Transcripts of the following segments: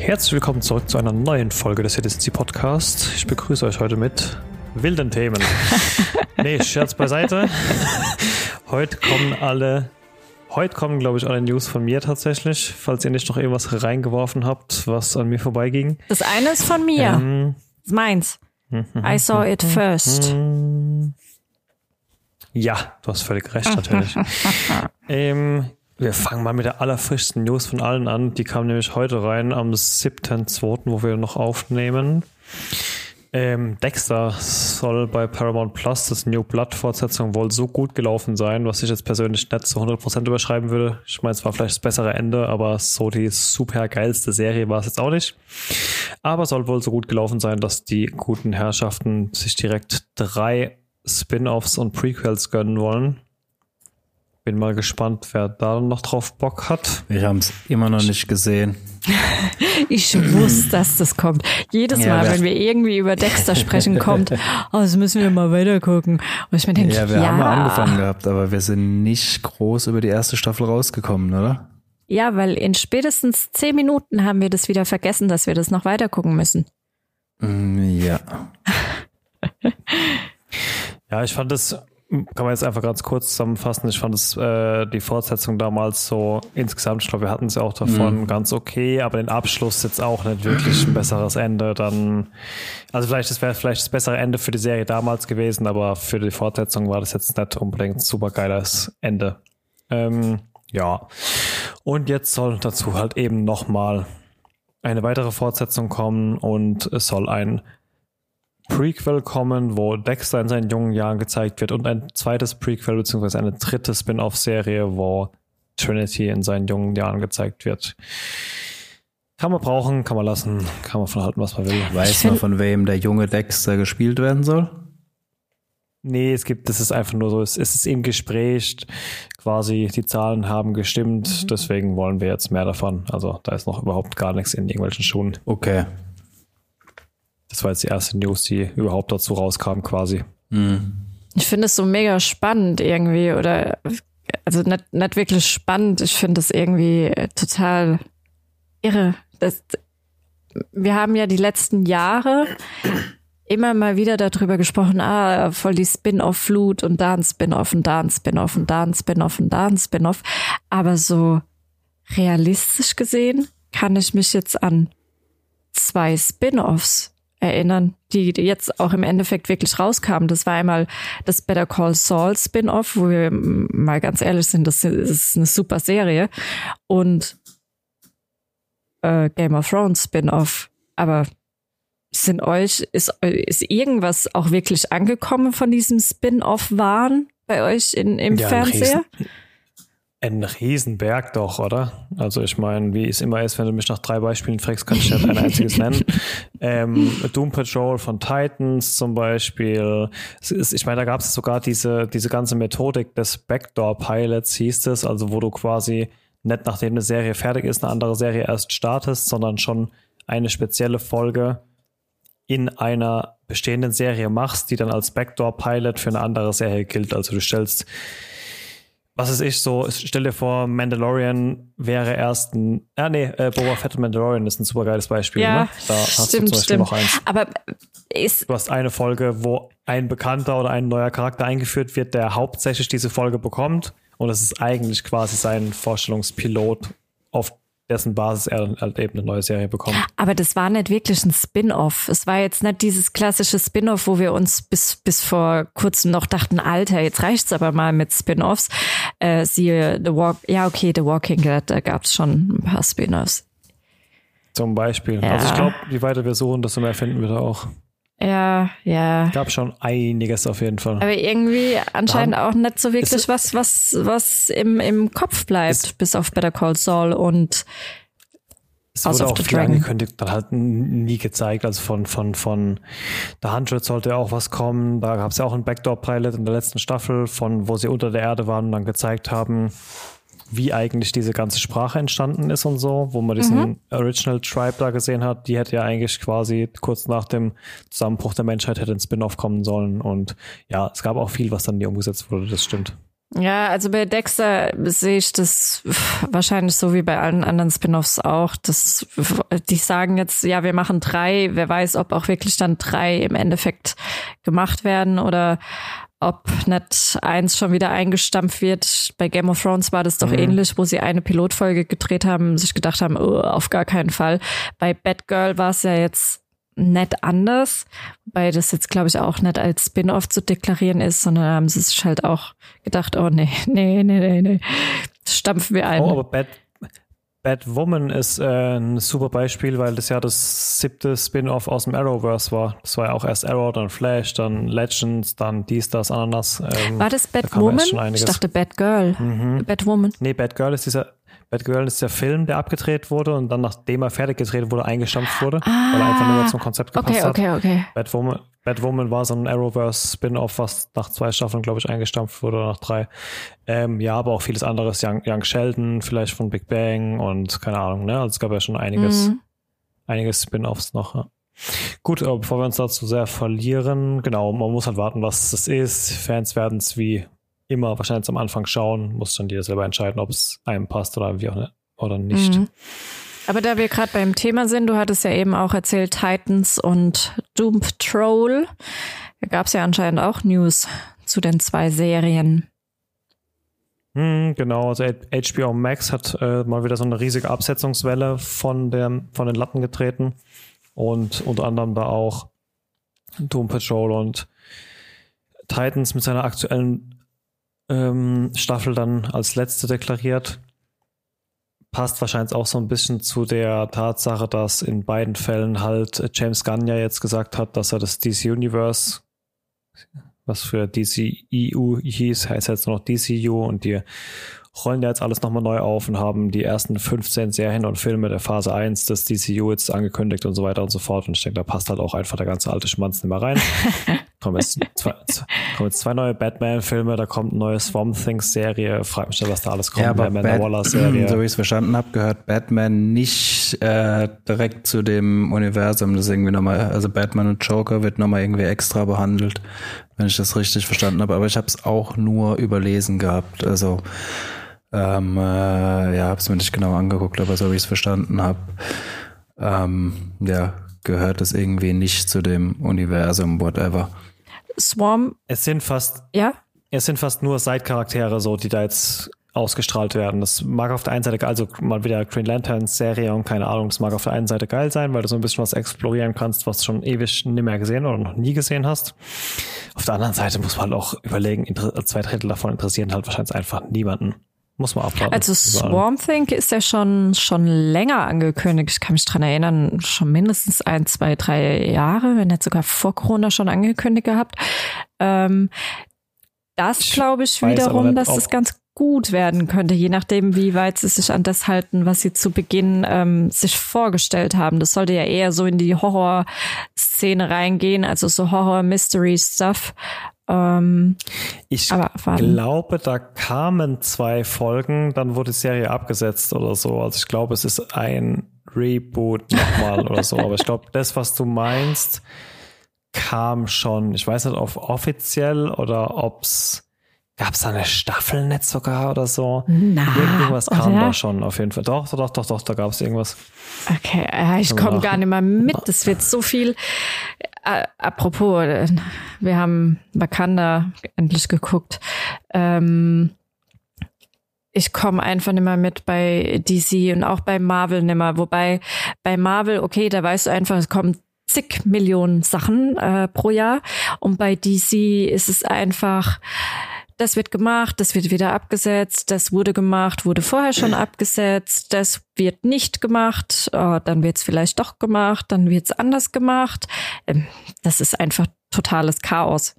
Herzlich willkommen zurück zu einer neuen Folge des Citizency Podcast. Ich begrüße euch heute mit wilden Themen. nee, Scherz beiseite. Heute kommen alle, heute kommen, glaube ich, alle News von mir tatsächlich, falls ihr nicht noch irgendwas reingeworfen habt, was an mir vorbeiging. Das eine ist von mir. Ähm, das ist meins. I saw it first. Ja, du hast völlig recht, natürlich. ähm, wir fangen mal mit der allerfrischsten News von allen an. Die kam nämlich heute rein am 7.2., wo wir noch aufnehmen. Ähm, Dexter soll bei Paramount Plus, das New Blood Fortsetzung, wohl so gut gelaufen sein, was ich jetzt persönlich nicht zu 100% überschreiben würde. Ich meine, es war vielleicht das bessere Ende, aber so die super geilste Serie war es jetzt auch nicht. Aber soll wohl so gut gelaufen sein, dass die guten Herrschaften sich direkt drei Spin-offs und Prequels gönnen wollen. Bin mal gespannt, wer da noch drauf Bock hat. Wir haben es immer noch nicht gesehen. Ich wusste, dass das kommt. Jedes Ja, Mal, wir- wenn wir irgendwie über Dexter sprechen, kommt, oh, das müssen wir mal weiter gucken. Und ich mir denke, Ja, ja, wir haben mal angefangen gehabt, aber wir sind nicht groß über die erste Staffel rausgekommen, oder? Ja, weil in spätestens zehn Minuten haben wir das wieder vergessen, dass wir das noch weiter gucken müssen. Mm, Ja. Ja, ich fand es, kann man jetzt einfach ganz kurz zusammenfassen, ich fand es äh, die Fortsetzung damals so insgesamt, ich glaube, wir hatten es ja auch davon, ganz okay, aber den Abschluss jetzt auch nicht wirklich ein besseres Ende. Dann, also vielleicht, das wäre vielleicht das bessere Ende für die Serie damals gewesen, aber für die Fortsetzung war das jetzt nicht unbedingt ein super geiles Ende. Ähm, ja. Und jetzt soll dazu halt eben nochmal eine weitere Fortsetzung kommen und es soll ein Prequel kommen, wo Dexter in seinen jungen Jahren gezeigt wird und ein zweites Prequel beziehungsweise eine dritte Spin-off-Serie, wo Trinity in seinen jungen Jahren gezeigt wird. Kann man brauchen, kann man lassen, kann man von halten, was man will. Weiß man, von wem der junge Dexter gespielt werden soll? Nee, es gibt, das ist einfach nur so, es, es ist im Gespräch, quasi die Zahlen haben gestimmt, deswegen wollen wir jetzt mehr davon. Also da ist noch überhaupt gar nichts in irgendwelchen Schuhen. Okay. Das war jetzt die erste News, die überhaupt dazu rauskam quasi. Ich finde es so mega spannend irgendwie oder also nicht, nicht wirklich spannend. Ich finde es irgendwie total irre. Das, wir haben ja die letzten Jahre immer mal wieder darüber gesprochen, ah, voll die Spin-off-Flut und da ein Spin-off und da ein Spin-off und da ein Spin-off und da ein Spin-off. Aber so realistisch gesehen kann ich mich jetzt an zwei Spin-offs erinnern, die jetzt auch im Endeffekt wirklich rauskamen. Das war einmal das Better Call Saul Spin-off, wo wir mal ganz ehrlich sind, das ist eine super Serie. Und äh, Game of Thrones Spin-off. Aber sind euch, ist, ist irgendwas auch wirklich angekommen von diesem Spin-off-Wahn bei euch in, im Ja, ein Fernseher? Ein Riesenberg doch, oder? Also ich meine, wie es immer ist, wenn du mich nach drei Beispielen fragst, kann ich nicht ein einziges nennen. Ähm, Doom Patrol von Titans zum Beispiel. Ist, ich meine, da gab es sogar diese, diese ganze Methodik des Backdoor-Pilots, hieß es, also wo du quasi nicht nachdem eine Serie fertig ist, eine andere Serie erst startest, sondern schon eine spezielle Folge in einer bestehenden Serie machst, die dann als Backdoor-Pilot für eine andere Serie gilt. Also du stellst was ist ich so, stell dir vor, Mandalorian wäre erst ein, ah nee, äh, Boba Fett und Mandalorian ist ein super geiles Beispiel. Ja, ne? Da hast stimmt, du zum Beispiel stimmt. noch eins. Aber ist, Du hast eine Folge, wo ein bekannter oder ein neuer Charakter eingeführt wird, der hauptsächlich diese Folge bekommt. Und das ist eigentlich quasi sein Vorstellungspilot, auf dessen Basis er dann halt eben eine neue Serie bekommt. Aber das war nicht wirklich ein Spin-off. Es war jetzt nicht dieses klassische Spin-off, wo wir uns bis, bis vor kurzem noch dachten, Alter, jetzt reicht's aber mal mit Spin-offs. Äh, siehe The Walk, ja okay, The Walking Dead, da gab's schon ein paar Spin-offs. Zum Beispiel. Ja. Also ich glaube, je weiter wir suchen, desto mehr finden wir da auch. Ja, ja. Gab schon einiges auf jeden Fall. Aber irgendwie anscheinend Dann- auch nicht so wirklich Ist- was, was, was im, im Kopf bleibt, bis auf Better Call Saul und Es House wurde auch viel angekündigt, dann halt nie gezeigt. Also von, von, von The Hundred sollte auch was kommen. Da gab es ja auch einen Backdoor-Pilot in der letzten Staffel, von wo sie unter der Erde waren und dann gezeigt haben, wie eigentlich diese ganze Sprache entstanden ist und so, wo man diesen Mhm. Original Tribe da gesehen hat, die hätte ja eigentlich quasi kurz nach dem Zusammenbruch der Menschheit hätte ein Spin-off kommen sollen und ja, es gab auch viel, was dann nie umgesetzt wurde, das stimmt. Ja, also bei Dexter sehe ich das wahrscheinlich so wie bei allen anderen Spin-offs auch. Das, die sagen jetzt, ja, wir machen drei. Wer weiß, ob auch wirklich dann drei im Endeffekt gemacht werden oder ob nicht eins schon wieder eingestampft wird. Bei Game of Thrones war das doch mhm. ähnlich, wo sie eine Pilotfolge gedreht haben, sich gedacht haben, oh, auf gar keinen Fall. Bei Batgirl war es ja jetzt nett anders, weil das jetzt, glaube ich, auch nicht als Spin-off zu deklarieren ist, sondern haben sie sich halt auch gedacht, oh nee, nee, nee, nee, nee, stampfen wir ein. Oh, aber Bad, Batwoman ist äh, ein super Beispiel, weil das ja das siebte Spin-off aus dem Arrowverse war. Das war ja auch erst Arrow, dann Flash, dann Legends, dann dies, das, Ananas. Ähm, war das Batwoman? Da ich dachte Batgirl. Mhm. Batwoman. Nee, Batgirl ist dieser Batgirl ist der Film, der abgedreht wurde und dann, nachdem er fertig gedreht wurde, eingestampft wurde, ah, weil er einfach nur zum Konzept gepasst okay, okay, okay. hat. Batwoman, Batwoman war so ein Arrowverse-Spin-Off, was nach zwei Staffeln, glaube ich, eingestampft wurde oder nach drei. Ähm, ja, aber auch vieles anderes. Young, Young Sheldon, vielleicht von Big Bang und keine Ahnung, ne? Also es gab ja schon einiges, mhm. einiges Spin-Offs noch. Ja. Gut, aber bevor wir uns dazu sehr verlieren, genau, man muss halt warten, was das ist. Fans werden es wie immer wahrscheinlich am Anfang schauen, muss dann jeder selber entscheiden, ob es einem passt oder wie auch ne, oder nicht. Mhm. Aber da wir gerade beim Thema sind, du hattest ja eben auch erzählt, Titans und Doom Patrol. Da gab es ja anscheinend auch News zu den zwei Serien. Hm, genau, also HBO Max hat äh, mal wieder so eine riesige Absetzungswelle von, der, von den Latten getreten und unter anderem da auch Doom Patrol und Titans mit seiner aktuellen ähm, Staffel dann als letzte deklariert. Passt wahrscheinlich auch so ein bisschen zu der Tatsache, dass in beiden Fällen halt James Gunn ja jetzt gesagt hat, dass er das DC Universe, was für DC EU hieß, heißt jetzt nur noch DCU und die rollen ja jetzt alles nochmal neu auf und haben die ersten 15 Serien und Filme der Phase 1 des DCU jetzt angekündigt und so weiter und so fort. Und ich denke, da passt halt auch einfach der ganze alte Schmanz nicht mehr rein. kommen, jetzt zwei, kommen jetzt zwei neue Batman-Filme, da kommt eine neue Swamp Things-Serie. Frag mich was da alles kommt. Ja, aber Bat Waller-Serie. So wie ich es verstanden habe, gehört Batman nicht äh, direkt zu dem Universum. Das ist irgendwie nochmal, also Batman und Joker wird nochmal irgendwie extra behandelt, wenn ich das richtig verstanden habe. Aber ich habe es auch nur überlesen gehabt. Also ähm, äh, ja, habe es mir nicht genau angeguckt, aber so wie ich es verstanden habe, ähm, ja, gehört es irgendwie nicht zu dem Universum, whatever. Swarm. Es sind fast. Ja? Es sind fast nur Side-Charaktere, so, die da jetzt ausgestrahlt werden. Das mag auf der einen Seite, also mal wieder Green Lanterns Serie und keine Ahnung, das mag auf der einen Seite geil sein, weil du so ein bisschen was explorieren kannst, was du schon ewig nicht mehr gesehen oder noch nie gesehen hast. Auf der anderen Seite muss man halt auch überlegen, zwei Drittel davon interessieren halt wahrscheinlich einfach niemanden. Muss man abwarten. Also Swamp Thing ist ja schon, schon länger angekündigt. Ich kann mich dran erinnern, schon mindestens ein, zwei, drei Jahre, wenn nicht sogar vor Corona schon angekündigt gehabt. Ähm, das glaube ich, ich wiederum, dass das ganz gut werden könnte, je nachdem, wie weit sie sich an das halten, was sie zu Beginn ähm, sich vorgestellt haben. Das sollte ja eher so in die Horror-Szene reingehen, also so Horror-Mystery-Stuff. Ähm, ich glaube, da kamen zwei Folgen, dann wurde die Serie abgesetzt oder so. Also ich glaube, es ist ein Reboot nochmal oder so. Aber ich glaube, das, was du meinst, kam schon. Ich weiß nicht, ob offiziell oder ob's Gab es da eine Staffel nicht sogar oder so? Na, irgendwas kam oder? da schon auf jeden Fall. Doch, doch, doch, doch, da gab es irgendwas. Okay, ich komme gar nicht mehr mit. Das wird so viel. Apropos, äh, wir haben Wakanda endlich geguckt. Ähm, ich komme einfach nicht mehr mit bei DC und auch bei Marvel nicht mehr. Wobei bei Marvel, okay, da weißt du einfach, es kommen zig Millionen Sachen äh, pro Jahr. Und bei DC ist es einfach, das wird gemacht, das wird wieder abgesetzt, das wurde gemacht, wurde vorher schon abgesetzt, das wird nicht gemacht, oh, dann wird es vielleicht doch gemacht, dann wird es anders gemacht. Ähm, das ist einfach totales Chaos.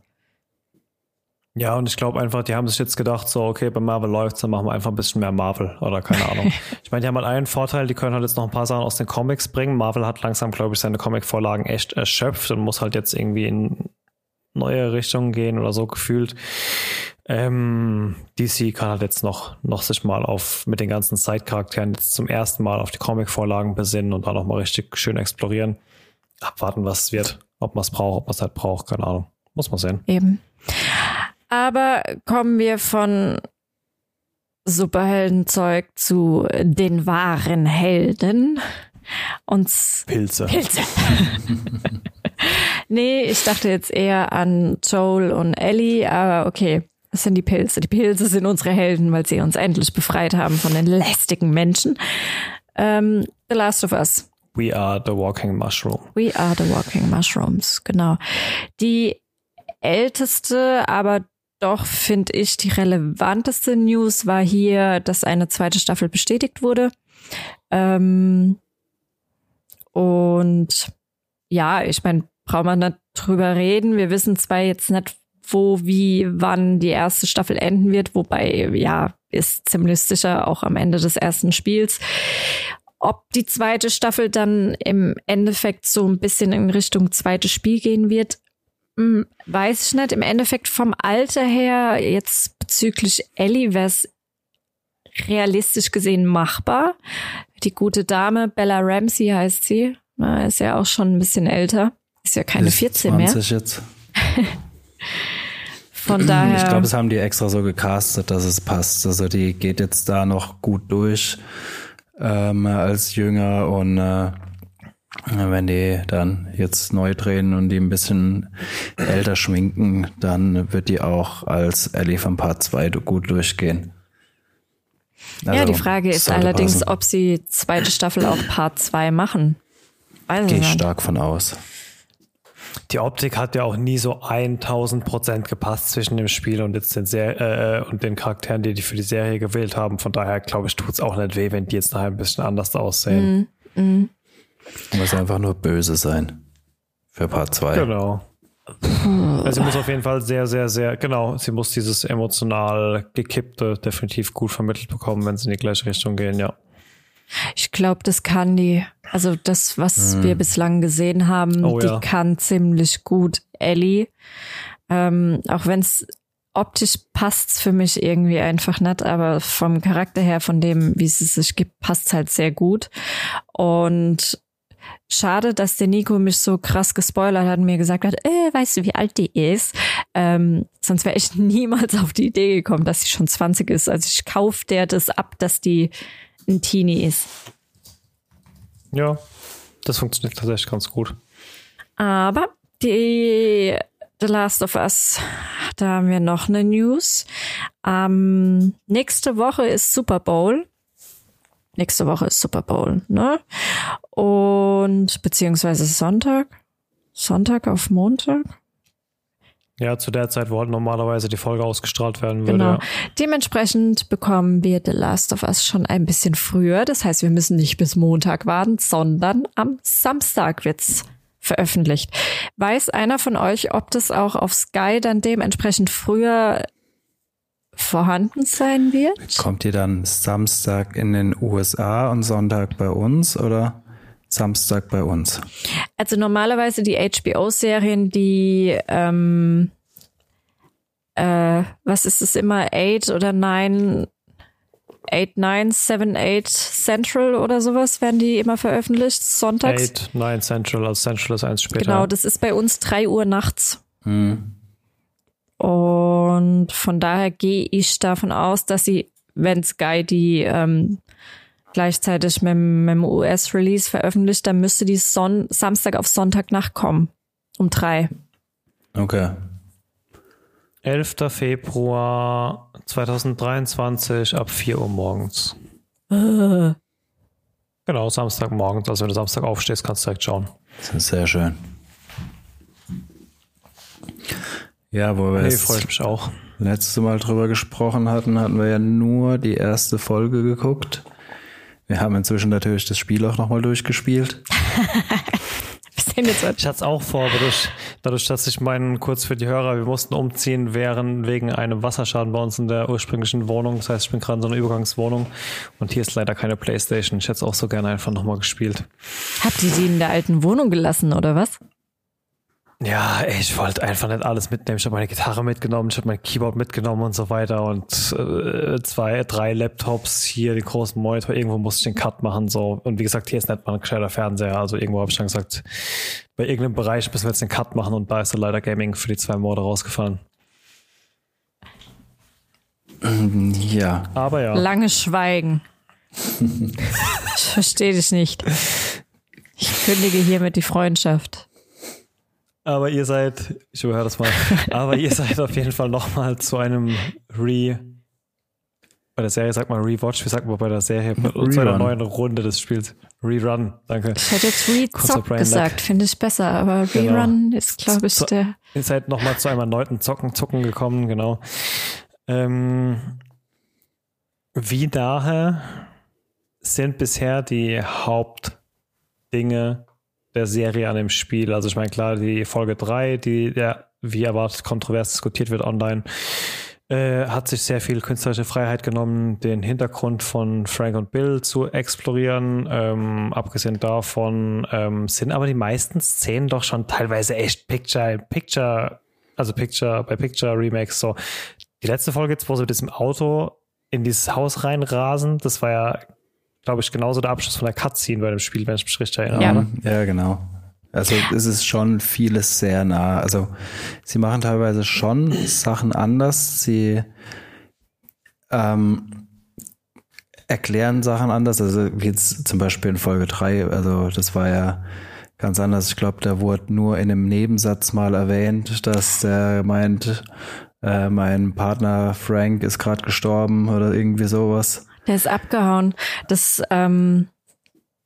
Ja, und ich glaube einfach, die haben sich jetzt gedacht, so, okay, bei Marvel läuft's, dann machen wir einfach ein bisschen mehr Marvel oder keine Ahnung. ich meine, die haben halt einen Vorteil, die können halt jetzt noch ein paar Sachen aus den Comics bringen. Marvel hat langsam, glaube ich, seine Comic-Vorlagen echt erschöpft und muss halt jetzt irgendwie in neue Richtungen gehen oder so gefühlt. Ähm, DC kann halt jetzt noch, noch sich mal auf mit den ganzen Side-Charakteren jetzt zum ersten Mal auf die Comic-Vorlagen besinnen und da noch mal richtig schön explorieren. Abwarten, was es wird. Ob man es braucht, ob man es halt braucht, keine Ahnung. Muss man sehen. Eben. Aber kommen wir von Superheldenzeug zu den wahren Helden. Und Pilze. Pilze. nee, ich dachte jetzt eher an Joel und Ellie, aber okay. Das sind die Pilze. Die Pilze sind unsere Helden, weil sie uns endlich befreit haben von den lästigen Menschen. Ähm, the Last of Us. We are the walking mushroom. We are the walking mushrooms, genau. Die älteste, aber doch finde ich die relevanteste News war hier, dass eine zweite Staffel bestätigt wurde. Ähm, und ja, ich meine, braucht man nicht drüber reden. Wir wissen zwar jetzt nicht, wo, wie, wann die erste Staffel enden wird, wobei, ja, ist ziemlich sicher auch am Ende des ersten Spiels. Ob die zweite Staffel dann im Endeffekt so ein bisschen in Richtung zweites Spiel gehen wird, hm, weiß ich nicht. Im Endeffekt vom Alter her, jetzt bezüglich Ellie, wäre es realistisch gesehen machbar. Die gute Dame, Bella Ramsey heißt sie, na, ist ja auch schon ein bisschen älter. Ist ja keine ist 14 20 mehr. jetzt. Von daher. Ich glaube, es haben die extra so gecastet, dass es passt. Also die geht jetzt da noch gut durch ähm, als Jünger und äh, wenn die dann jetzt neu drehen und die ein bisschen älter schminken, dann wird die auch als Ellie von Part 2 gut durchgehen. Also, ja, die Frage ist allerdings, passen. ob sie zweite Staffel auch Part 2 machen. Gehe ich stark von aus. Die Optik hat ja auch nie so 1000 Prozent gepasst zwischen dem Spiel und jetzt den Ser äh, und den Charakteren, die die für die Serie gewählt haben. Von daher glaube ich, tut es auch nicht weh, wenn die jetzt nachher ein bisschen anders aussehen. Mm, mm. Muss einfach nur böse sein. Für Part 2. Genau. Also sie muss auf jeden Fall sehr, sehr, sehr, genau, sie muss dieses emotional gekippte definitiv gut vermittelt bekommen, wenn sie in die gleiche Richtung gehen, ja. Ich glaube, das kann die. Also das, was hm. wir bislang gesehen haben, oh, die ja. kann ziemlich gut Ellie. Ähm, auch wenn es optisch passt für mich irgendwie einfach nicht, aber vom Charakter her, von dem, wie es sich gibt, passt halt sehr gut. Und schade, dass der Nico mich so krass gespoilert hat und mir gesagt hat, äh, weißt du, wie alt die ist? Ähm, sonst wäre ich niemals auf die Idee gekommen, dass sie schon 20 ist. Also ich kaufe der das ab, dass die ein Teenie ist. Ja, das funktioniert tatsächlich ganz gut. Aber die The Last of Us, da haben wir noch eine News. Ähm, nächste Woche ist Super Bowl. Nächste Woche ist Super Bowl, ne? Und beziehungsweise Sonntag. Sonntag auf Montag. Ja, zu der Zeit, wo halt normalerweise die Folge ausgestrahlt werden würde. Genau. Ja. Dementsprechend bekommen wir The Last of Us schon ein bisschen früher. Das heißt, wir müssen nicht bis Montag warten, sondern am Samstag wird's veröffentlicht. Weiß einer von euch, ob das auch auf Sky dann dementsprechend früher vorhanden sein wird? Kommt ihr dann Samstag in den USA und Sonntag bei uns oder? Samstag bei uns. Also normalerweise die HBO-Serien, die ähm, äh, was ist es immer, 8 oder 9, 8, 9, 7, 8 Central oder sowas werden die immer veröffentlicht, sonntags. 8, 9 Central, also Central ist eins später. Genau, das ist bei uns 3 Uhr nachts. Hm. Und von daher gehe ich davon aus, dass sie, wenn Sky die ähm, gleichzeitig mit, mit dem US-Release veröffentlicht, dann müsste die Son Samstag auf Sonntagnacht kommen. Um drei. Okay. 11. Februar 2023 ab 4 Uhr morgens. Äh. Genau, Samstagmorgens. Also wenn du Samstag aufstehst, kannst du direkt schauen. Das ist sehr schön. Ja, wo wir nee, freut mich auch. letzte Mal drüber gesprochen hatten, hatten wir ja nur die erste Folge geguckt. Wir haben inzwischen natürlich das Spiel auch nochmal durchgespielt. ich hatte es auch vor, dadurch, dadurch, dass ich meinen, kurz für die Hörer, wir mussten umziehen während, wegen einem Wasserschaden bei uns in der ursprünglichen Wohnung. Das heißt, ich bin gerade in so einer Übergangswohnung und hier ist leider keine Playstation. Ich hätte es auch so gerne einfach nochmal gespielt. Habt ihr die in der alten Wohnung gelassen oder was? Ja, ich wollte einfach nicht alles mitnehmen. Ich habe meine Gitarre mitgenommen, ich habe mein Keyboard mitgenommen und so weiter und äh, zwei, drei Laptops, hier den großen Monitor, irgendwo musste ich den Cut machen. so Und wie gesagt, hier ist nicht mal ein gescheiter Fernseher. Also irgendwo habe ich dann gesagt, bei irgendeinem Bereich müssen wir jetzt den Cut machen und da ist der leider Gaming für die zwei Morde rausgefallen. Ja. Aber ja. Lange Schweigen. ich verstehe dich nicht. Ich kündige hiermit die Freundschaft. Aber ihr seid, ich überhöre das mal, aber ihr seid auf jeden Fall nochmal zu einem Re, bei der Serie sagt man Rewatch, wie sagt man bei der Serie, Rerun. zu einer neuen Runde des Spiels. Rerun, danke. Ich hätte jetzt Rezock gesagt, finde ich besser, aber genau. Rerun genau. ist, glaube ich, der. Ihr seid nochmal zu einem erneuten Zocken, Zucken gekommen, genau. Ähm, wie nahe sind bisher die Hauptdinge der Serie an dem Spiel? Also ich meine, klar, die Folge 3, die ja wie erwartet kontrovers diskutiert wird online, äh, hat sich sehr viel künstlerische Freiheit genommen, den Hintergrund von Frank und Bill zu explorieren. Ähm, abgesehen davon ähm, sind aber die meisten Szenen doch schon teilweise echt Picture, Picture, also Picture bei Picture Remakes. So die letzte Folge jetzt, wo sie mit diesem Auto in dieses Haus reinrasen, das war ja, glaube ich, genauso der Abschluss von der Cutscene bei dem Spiel, wenn ich mich richtig erinnere. Ja, ja genau. Also es ist schon vieles sehr nah. Also sie machen teilweise schon Sachen anders. Sie ähm, erklären Sachen anders. Also jetzt zum Beispiel in Folge 3, also das war ja ganz anders. Ich glaube, da wurde nur in einem Nebensatz mal erwähnt, dass der meint, äh, mein Partner Frank ist gerade gestorben oder irgendwie sowas. Der ist abgehauen. Das ähm,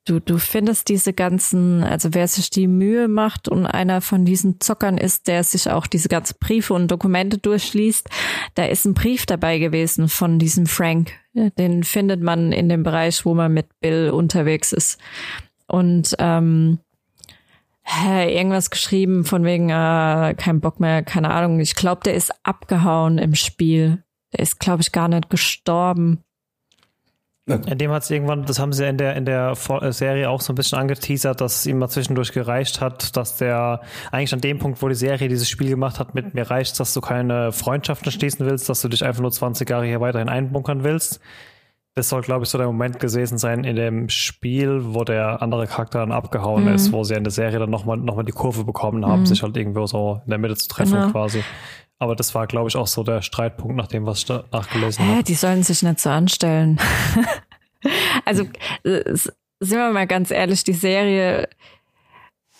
Du, du findest diese ganzen, also wer sich die Mühe macht und einer von diesen Zockern ist, der sich auch diese ganzen Briefe und Dokumente durchliest, da ist ein Brief dabei gewesen von diesem Frank. Den findet man in dem Bereich, wo man mit Bill unterwegs ist. Und ähm, irgendwas geschrieben von wegen äh, kein Bock mehr, keine Ahnung. Ich glaube, der ist abgehauen im Spiel. Der ist, glaube ich, gar nicht gestorben. In dem hat es irgendwann, das haben sie in der, in der äh, Serie auch so ein bisschen angeteasert, dass es ihm mal zwischendurch gereicht hat, dass der eigentlich an dem Punkt, wo die Serie dieses Spiel gemacht hat, mit mir reicht, dass du keine Freundschaften schließen willst, dass du dich einfach nur 20 Jahre hier weiterhin einbunkern willst. Das soll, glaube ich, so der Moment gewesen sein in dem Spiel, wo der andere Charakter dann abgehauen mhm. ist, wo sie in der Serie dann nochmal noch mal die Kurve bekommen haben, mhm. sich halt irgendwo so in der Mitte zu treffen genau. quasi. Aber das war, glaube ich, auch so der Streitpunkt, nach dem, was ich nachgelesen habe. Die sollen sich nicht so anstellen. also, äh, sind wir mal ganz ehrlich, die Serie.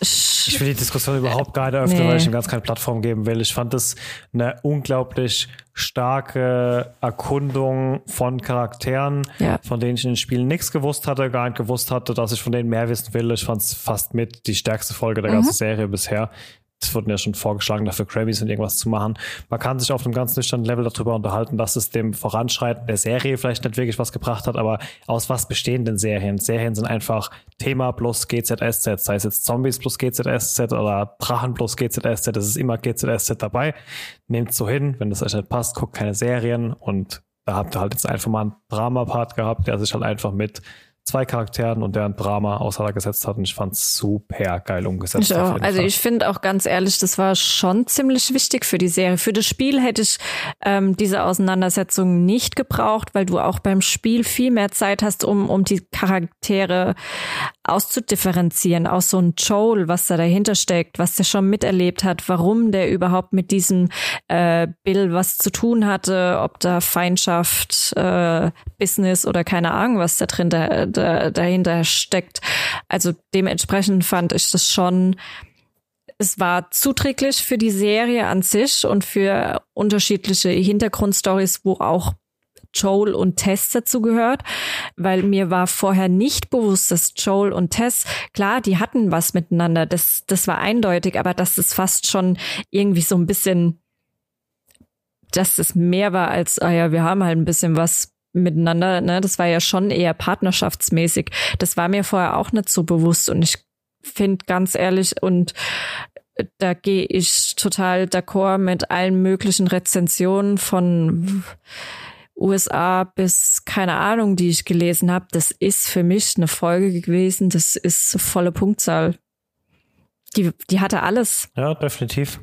Ich will die Diskussion überhaupt gar nicht eröffnen, nee. weil ich ihm ganz keine Plattform geben will. Ich fand das eine unglaublich starke Erkundung von Charakteren, ja. von denen ich in den Spielen nichts gewusst hatte, gar nicht gewusst hatte, dass ich von denen mehr wissen will. Ich fand es fast mit die stärkste Folge der mhm. ganzen Serie bisher es wurden ja schon vorgeschlagen, dafür Grammys und irgendwas zu machen. Man kann sich auf einem ganz nüchternen Level darüber unterhalten, dass es dem Voranschreiten der Serie vielleicht nicht wirklich was gebracht hat, aber aus was bestehen denn Serien? Serien sind einfach Thema plus GZSZ, sei es jetzt Zombies plus GZSZ oder Drachen plus GZSZ, das ist immer GZSZ dabei. Nehmt so hin, wenn das euch nicht passt, guckt keine Serien und da habt ihr halt jetzt einfach mal einen Drama-Part gehabt, der sich halt einfach mit zwei Charakteren und deren Drama auseinandergesetzt hat und ich fand es super geil umgesetzt. Ich auch. Also ich finde auch ganz ehrlich, das war schon ziemlich wichtig für die Serie. Für das Spiel hätte ich ähm, diese Auseinandersetzung nicht gebraucht, weil du auch beim Spiel viel mehr Zeit hast, um, um die Charaktere auszudifferenzieren. Auch so ein Joel, was da dahinter steckt, was der schon miterlebt hat, warum der überhaupt mit diesem äh, Bill was zu tun hatte, ob da Feindschaft, äh, Business oder keine Ahnung, was da drin da, da, dahinter steckt. Also dementsprechend fand ich das schon, es war zuträglich für die Serie an sich und für unterschiedliche Hintergrundstories, wo auch Joel und Tess dazu gehört, weil mir war vorher nicht bewusst, dass Joel und Tess, klar, die hatten was miteinander, das, das war eindeutig, aber dass es fast schon irgendwie so ein bisschen, dass es mehr war als, ah ja, wir haben halt ein bisschen was miteinander, ne, das war ja schon eher partnerschaftsmäßig. Das war mir vorher auch nicht so bewusst und ich finde ganz ehrlich und da gehe ich total d'accord mit allen möglichen Rezensionen von USA bis keine Ahnung, die ich gelesen habe. Das ist für mich eine Folge gewesen. Das ist volle Punktzahl. Die, die hatte alles. Ja, definitiv.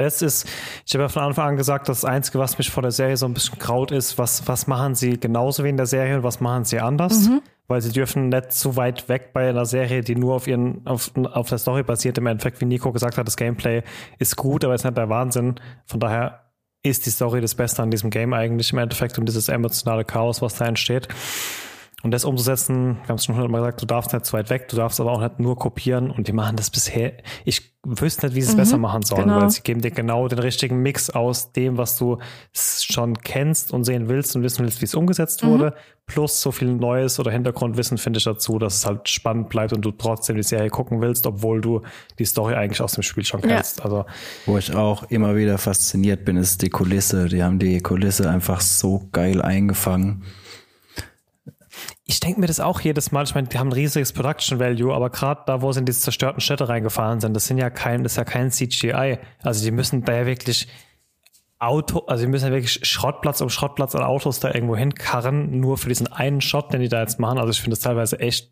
Es ist, ich habe ja von Anfang an gesagt, das Einzige, was mich vor der Serie so ein bisschen kraut ist, was, was machen sie genauso wie in der Serie und was machen sie anders? Mhm. Weil sie dürfen nicht zu weit weg bei einer Serie, die nur auf ihren, auf, auf der Story basiert. Im Endeffekt, wie Nico gesagt hat, das Gameplay ist gut, aber ist nicht der Wahnsinn. Von daher ist die Story das Beste an diesem Game eigentlich im Endeffekt und dieses emotionale Chaos, was da entsteht. Und das umzusetzen, wir haben es schon hundertmal gesagt, du darfst nicht zu weit weg, du darfst aber auch nicht nur kopieren und die machen das bisher. Ich wüsste nicht, wie sie es mhm, besser machen sollen, genau. weil sie geben dir genau den richtigen Mix aus dem, was du schon kennst und sehen willst und wissen willst, wie es umgesetzt mhm. wurde, plus so viel Neues oder Hintergrundwissen finde ich dazu, dass es halt spannend bleibt und du trotzdem die Serie gucken willst, obwohl du die Story eigentlich aus dem Spiel schon kennst. Ja. Also wo ich auch immer wieder fasziniert bin, ist die Kulisse. Die haben die Kulisse einfach so geil eingefangen ich denke mir das auch jedes Mal. Ich meine, die haben ein riesiges Production Value, aber gerade da, wo sie in diese zerstörten Städte reingefahren sind, das sind ja kein, das ist ja kein CGI. Also die müssen da ja wirklich Auto, also die müssen ja wirklich Schrottplatz um Schrottplatz an Autos da irgendwo hinkarren, nur für diesen einen Shot, den die da jetzt machen. Also ich finde das teilweise echt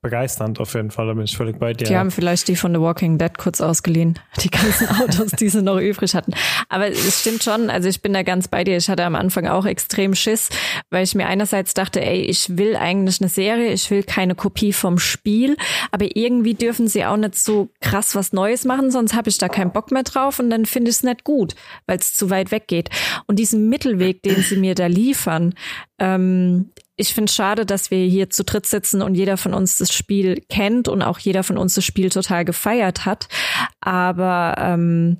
begeisternd auf jeden Fall, da bin ich völlig bei dir. Die haben vielleicht die von The Walking Dead kurz ausgeliehen, die ganzen Autos, die sie noch übrig hatten. Aber es stimmt schon, also ich bin da ganz bei dir. Ich hatte am Anfang auch extrem Schiss, weil ich mir einerseits dachte, ey, ich will eigentlich eine Serie, ich will keine Kopie vom Spiel, aber irgendwie dürfen sie auch nicht so krass was Neues machen, sonst habe ich da keinen Bock mehr drauf und dann finde ich es nicht gut, weil es zu weit weg geht. Und diesen Mittelweg, den sie mir da liefern, ähm, ich finde es schade, dass wir hier zu dritt sitzen und jeder von uns das Spiel kennt und auch jeder von uns das Spiel total gefeiert hat. Aber ähm,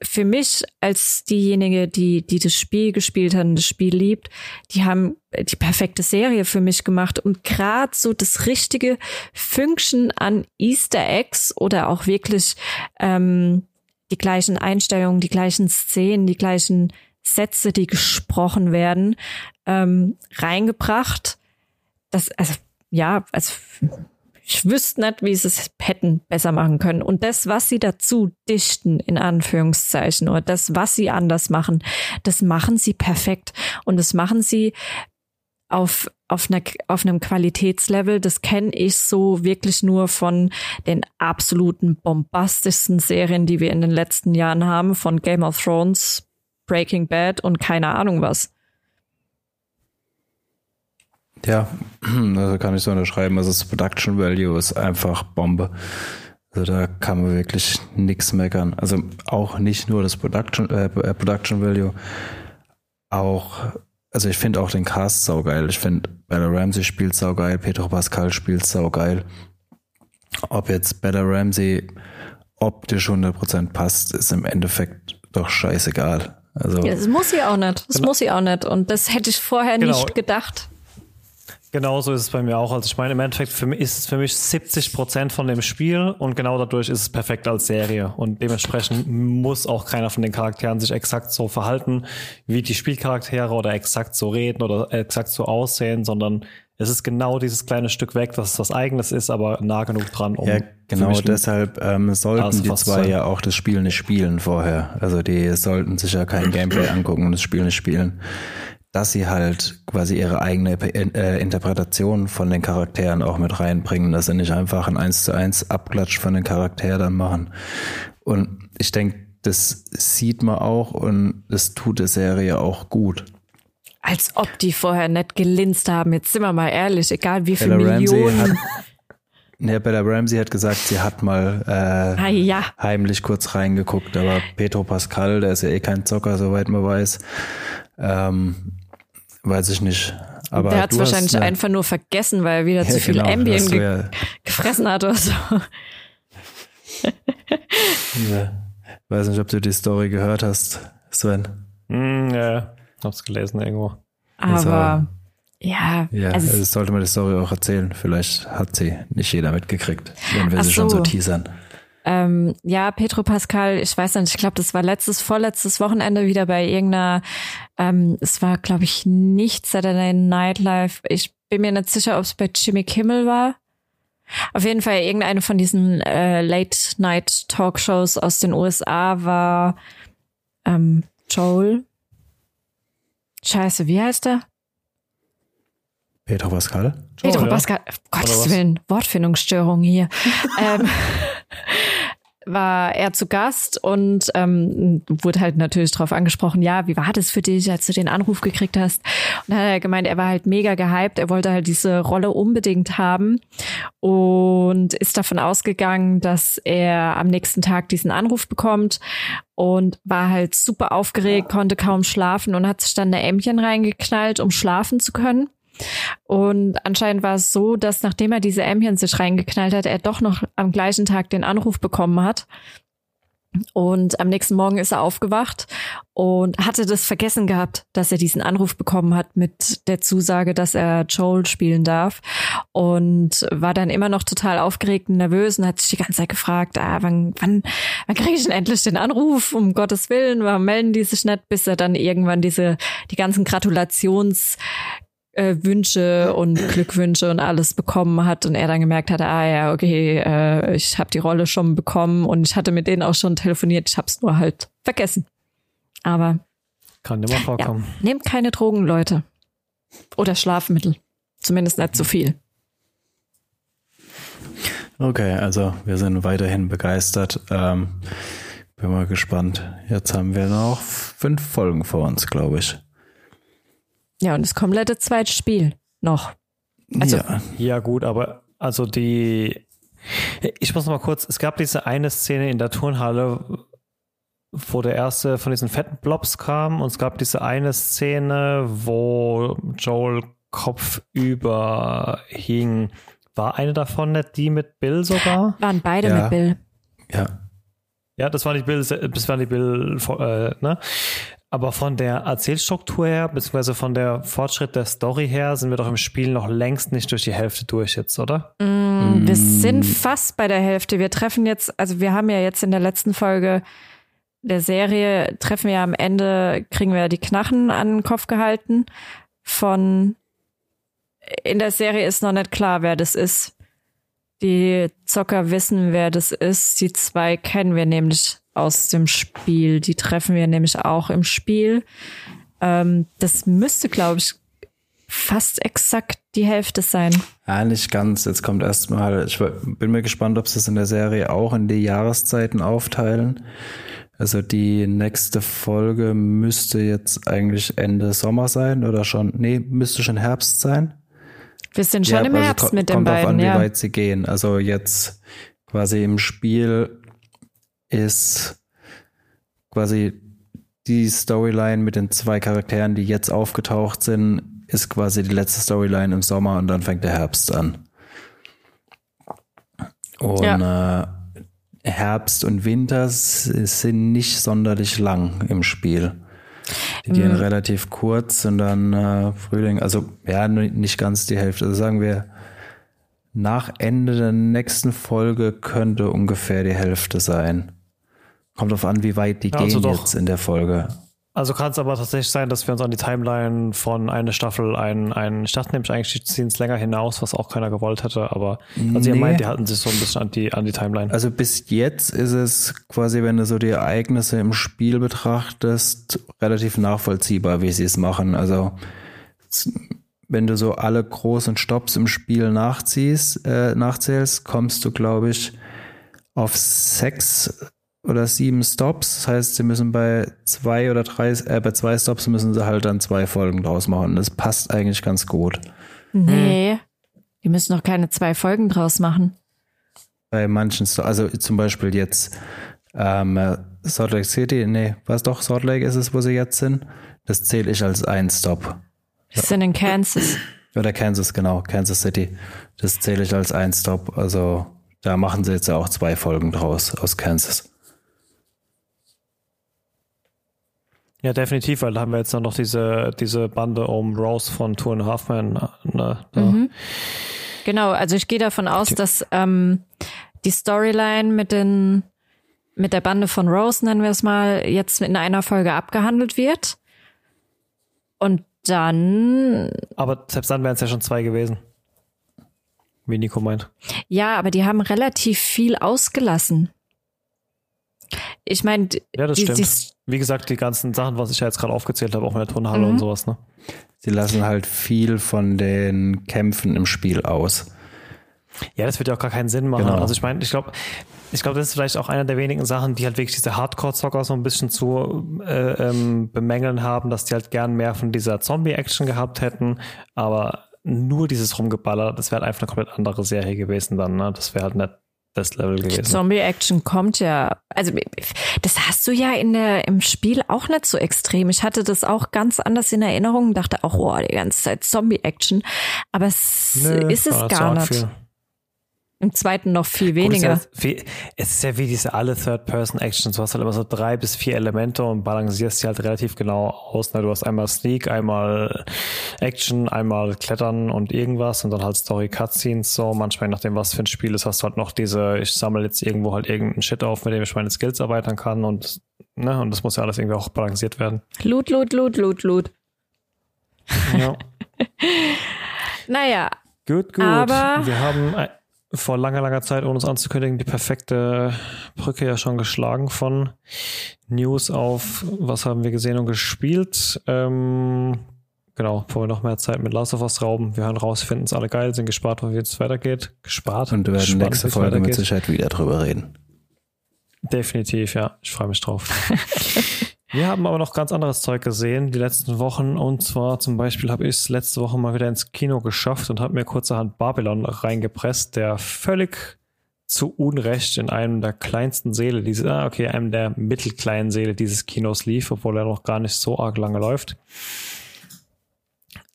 für mich als diejenige, die, die das Spiel gespielt hat und das Spiel liebt, die haben die perfekte Serie für mich gemacht und gerade so das richtige Function an Easter Eggs oder auch wirklich ähm, die gleichen Einstellungen, die gleichen Szenen, die gleichen Sätze, die gesprochen werden, ähm, reingebracht. Das, also, ja, also ich wüsste nicht, wie sie es hätten besser machen können. Und das, was sie dazu dichten, in Anführungszeichen, oder das, was sie anders machen, das machen sie perfekt. Und das machen sie auf, auf, einer, auf einem Qualitätslevel, das kenne ich so wirklich nur von den absoluten bombastischsten Serien, die wir in den letzten Jahren haben, von Game of Thrones Breaking Bad und keine Ahnung was. Ja, also kann ich so unterschreiben. Also das Production Value ist einfach Bombe. Also da kann man wirklich nichts meckern. Also auch nicht nur das Production, äh, äh Production Value, auch, also ich finde auch den Cast saugeil. Ich finde Bella Ramsey spielt saugeil, Pedro Pascal spielt saugeil. Ob jetzt Bella Ramsey optisch 100% passt, ist im Endeffekt doch scheißegal. Also, ja, das muss sie auch nicht. Das genau. muss sie auch nicht. Und das hätte ich vorher genau. nicht gedacht. Genau so ist es bei mir auch. Also ich meine, im Endeffekt für mich ist es für mich 70 Prozent von dem Spiel und genau dadurch ist es perfekt als Serie. Und dementsprechend muss auch keiner von den Charakteren sich exakt so verhalten wie die Spielcharaktere oder exakt so reden oder exakt so aussehen, sondern es ist genau dieses kleine Stück weg, dass es was eigenes ist, aber nah genug dran, um. Ja, genau deshalb ähm, sollten die zwei ja auch das Spiel nicht spielen vorher. Also die sollten sich ja kein Gameplay angucken und das Spiel nicht spielen. Dass sie halt quasi ihre eigene äh, Interpretation von den Charakteren auch mit reinbringen, dass sie nicht einfach ein 1 zu 1 Abklatsch von den Charakteren dann machen. Und ich denke, das sieht man auch und das tut der Serie auch gut. Als ob die vorher nicht gelinst haben. Jetzt sind wir mal ehrlich, egal wie viele Millionen. Hat, ja, Bella Ramsey hat gesagt, sie hat mal äh, ah, ja. heimlich kurz reingeguckt, aber Petro Pascal, der ist ja eh kein Zocker, soweit man weiß. Ähm, weiß ich nicht. Aber der hat es wahrscheinlich eine, einfach nur vergessen, weil er wieder ja, zu viel genau, Ambien ge ja. gefressen hat oder so. ja. Weiß nicht, ob du die Story gehört hast, Sven. Mm, ja. Hab's gelesen irgendwo. Aber also, ja. Ja, also, also sollte man die Story auch erzählen. Vielleicht hat sie nicht jeder mitgekriegt, wenn wir sie so. schon so teasern. Ähm, ja, Petro Pascal, ich weiß nicht, ich glaube, das war letztes, vorletztes Wochenende wieder bei irgendeiner, ähm, es war, glaube ich, nicht Saturday Night Live. Ich bin mir nicht sicher, ob es bei Jimmy Kimmel war. Auf jeden Fall irgendeine von diesen äh, Late-Night-Talkshows aus den USA war ähm, Joel Scheiße, wie heißt er? Petro Pascal? Petro oh, Pascal, ja. Gottes Willen, Wortfindungsstörung hier. ähm, war er zu Gast und ähm, wurde halt natürlich darauf angesprochen, ja, wie war das für dich, als du den Anruf gekriegt hast? Und dann hat er gemeint, er war halt mega gehypt, er wollte halt diese Rolle unbedingt haben und ist davon ausgegangen, dass er am nächsten Tag diesen Anruf bekommt und war halt super aufgeregt, konnte kaum schlafen und hat sich dann eine Ämmchen reingeknallt, um schlafen zu können. Und anscheinend war es so, dass nachdem er diese Ämmchen sich reingeknallt hat, er doch noch am gleichen Tag den Anruf bekommen hat. Und am nächsten Morgen ist er aufgewacht und hatte das vergessen gehabt, dass er diesen Anruf bekommen hat mit der Zusage, dass er Joel spielen darf. Und war dann immer noch total aufgeregt und nervös und hat sich die ganze Zeit gefragt, ah, wann, wann, wann kriege ich denn endlich den Anruf? Um Gottes Willen, warum melden die sich nicht, bis er dann irgendwann diese, die ganzen Gratulations äh, Wünsche und Glückwünsche und alles bekommen hat und er dann gemerkt hat, ah ja, okay, äh, ich habe die Rolle schon bekommen und ich hatte mit denen auch schon telefoniert, ich habe es nur halt vergessen. Aber kann immer vorkommen. Ja, nehmt keine Drogen, Leute. Oder Schlafmittel. Zumindest nicht zu viel. Okay, also wir sind weiterhin begeistert. Ähm, bin mal gespannt. Jetzt haben wir noch fünf Folgen vor uns, glaube ich. Ja, und das komplette zweite Spiel noch. Also, ja. ja, gut, aber also die, ich muss noch mal kurz, es gab diese eine Szene in der Turnhalle, wo der erste von diesen fetten Blobs kam und es gab diese eine Szene, wo Joel kopfüber hing. War eine davon nicht die mit Bill sogar? Waren beide ja. mit Bill. Ja. Ja, das war nicht Bill, das war nicht Bill, äh, ne? Aber von der Erzählstruktur her, beziehungsweise von der Fortschritt der Story her, sind wir doch im Spiel noch längst nicht durch die Hälfte durch jetzt, oder? Mm, wir sind fast bei der Hälfte. Wir treffen jetzt, also wir haben ja jetzt in der letzten Folge der Serie, treffen wir am Ende, kriegen wir die Knarren an den Kopf gehalten. Von, in der Serie ist noch nicht klar, wer das ist. Die Zocker wissen, wer das ist. Die zwei kennen wir nämlich aus dem Spiel. Die treffen wir nämlich auch im Spiel. Ähm, das müsste, glaube ich, fast exakt die Hälfte sein. Ja, nicht ganz. Jetzt kommt erstmal, ich bin mir gespannt, ob sie es in der Serie auch in die Jahreszeiten aufteilen. Also die nächste Folge müsste jetzt eigentlich Ende Sommer sein oder schon, nee, müsste schon Herbst sein. Wir sind schon ja, im also Herbst mit den beiden, an, ja. wie weit sie gehen. Also jetzt quasi im Spiel ist quasi die Storyline mit den zwei Charakteren, die jetzt aufgetaucht sind, ist quasi die letzte Storyline im Sommer und dann fängt der Herbst an. Und ja. äh, Herbst und Winter sind nicht sonderlich lang im Spiel. Die mhm. gehen relativ kurz und dann äh, Frühling, also ja, nicht ganz die Hälfte. Also sagen wir, nach Ende der nächsten Folge könnte ungefähr die Hälfte sein. Kommt darauf an, wie weit die ja, also gehen jetzt in der Folge. Also kann es aber tatsächlich sein, dass wir uns an die Timeline von einer Staffel ein, ein ich dachte nämlich eigentlich ziehen es länger hinaus, was auch keiner gewollt hätte, aber also nee. ihr meint, die halten sich so ein bisschen an die, an die Timeline. Also bis jetzt ist es quasi, wenn du so die Ereignisse im Spiel betrachtest, relativ nachvollziehbar, wie sie es machen. Also wenn du so alle großen Stops im Spiel nachziehst, äh, nachzählst, kommst du, glaube ich, auf sechs oder sieben Stops. Das heißt, sie müssen bei zwei oder drei, äh, bei zwei Stops müssen sie halt dann zwei Folgen draus machen. Das passt eigentlich ganz gut. Nee, die müssen noch keine zwei Folgen draus machen. Bei manchen, Stops, also zum Beispiel jetzt ähm, Salt Lake City, nee, was doch, Salt Lake ist es, wo sie jetzt sind. Das zähle ich als ein Stop. Wir sind in Kansas. Oder Kansas, genau, Kansas City. Das zähle ich als ein Stop. Also da machen sie jetzt ja auch zwei Folgen draus aus Kansas. Ja, definitiv, weil da haben wir jetzt noch diese, diese Bande um Rose von Two and a Half Men. Ne, mhm. Genau, also ich gehe davon aus, dass ähm, die Storyline mit den mit der Bande von Rose, nennen wir es mal, jetzt in einer Folge abgehandelt wird. Und dann. Aber selbst dann wären es ja schon zwei gewesen. Wie Nico meint. Ja, aber die haben relativ viel ausgelassen. Ich meine, ja, das die, stimmt. Die, Wie gesagt, die ganzen Sachen, was ich ja jetzt gerade aufgezählt habe, auch mit der Turnhalle mhm. und sowas, ne? Sie lassen halt viel von den Kämpfen im Spiel aus. Ja, das wird ja auch gar keinen Sinn machen. Genau. Also ich meine, ich glaube, ich glaube, das ist vielleicht auch einer der wenigen Sachen, die halt wirklich diese Hardcore-Zocker so ein bisschen zu äh, ähm, bemängeln haben, dass die halt gern mehr von dieser Zombie-Action gehabt hätten, aber nur dieses Rumgeballer, das wäre halt einfach eine komplett andere Serie gewesen dann, ne? Das wäre halt nicht das Level gewesen. Zombie-Action kommt ja, also das hast du ja in der, im Spiel auch nicht so extrem. Ich hatte das auch ganz anders in Erinnerung, dachte auch, oh, die ganze Zeit Zombie-Action. Aber es Nö, ist es gar nicht. Viel. Im zweiten noch viel weniger. Gut, es, ist ja, es ist ja wie diese alle Third-Person-Actions. Du hast halt immer so drei bis vier Elemente und balancierst sie halt relativ genau aus. Ne? Du hast einmal Sneak, einmal Action, einmal Klettern und irgendwas und dann halt Story-Cutscenes so. Manchmal, nachdem was für ein Spiel ist, hast du halt noch diese, ich sammle jetzt irgendwo halt irgendeinen Shit auf, mit dem ich meine Skills erweitern kann und, ne, und das muss ja alles irgendwie auch balanciert werden. Loot, Loot, Loot, Loot, Loot. Ja. naja. Gut, gut. Aber wir haben vor langer, langer Zeit, ohne uns anzukündigen, die perfekte Brücke ja schon geschlagen von News auf was haben wir gesehen und gespielt. Ähm, genau, bevor wir noch mehr Zeit mit Last of Us rauben. Wir hören raus, finden es alle geil, sind gespannt, wie es weitergeht. Gespart. Und wir werden Spannend, nächste Folge mit Sicherheit wieder drüber reden. Definitiv, ja. Ich freue mich drauf. Wir haben aber noch ganz anderes Zeug gesehen die letzten Wochen. Und zwar zum Beispiel habe ich es letzte Woche mal wieder ins Kino geschafft und habe mir kurzerhand Babylon reingepresst, der völlig zu Unrecht in einem der kleinsten Seele dieses, ah, okay, einem der mittelkleinen Seele dieses Kinos lief, obwohl er noch gar nicht so arg lange läuft.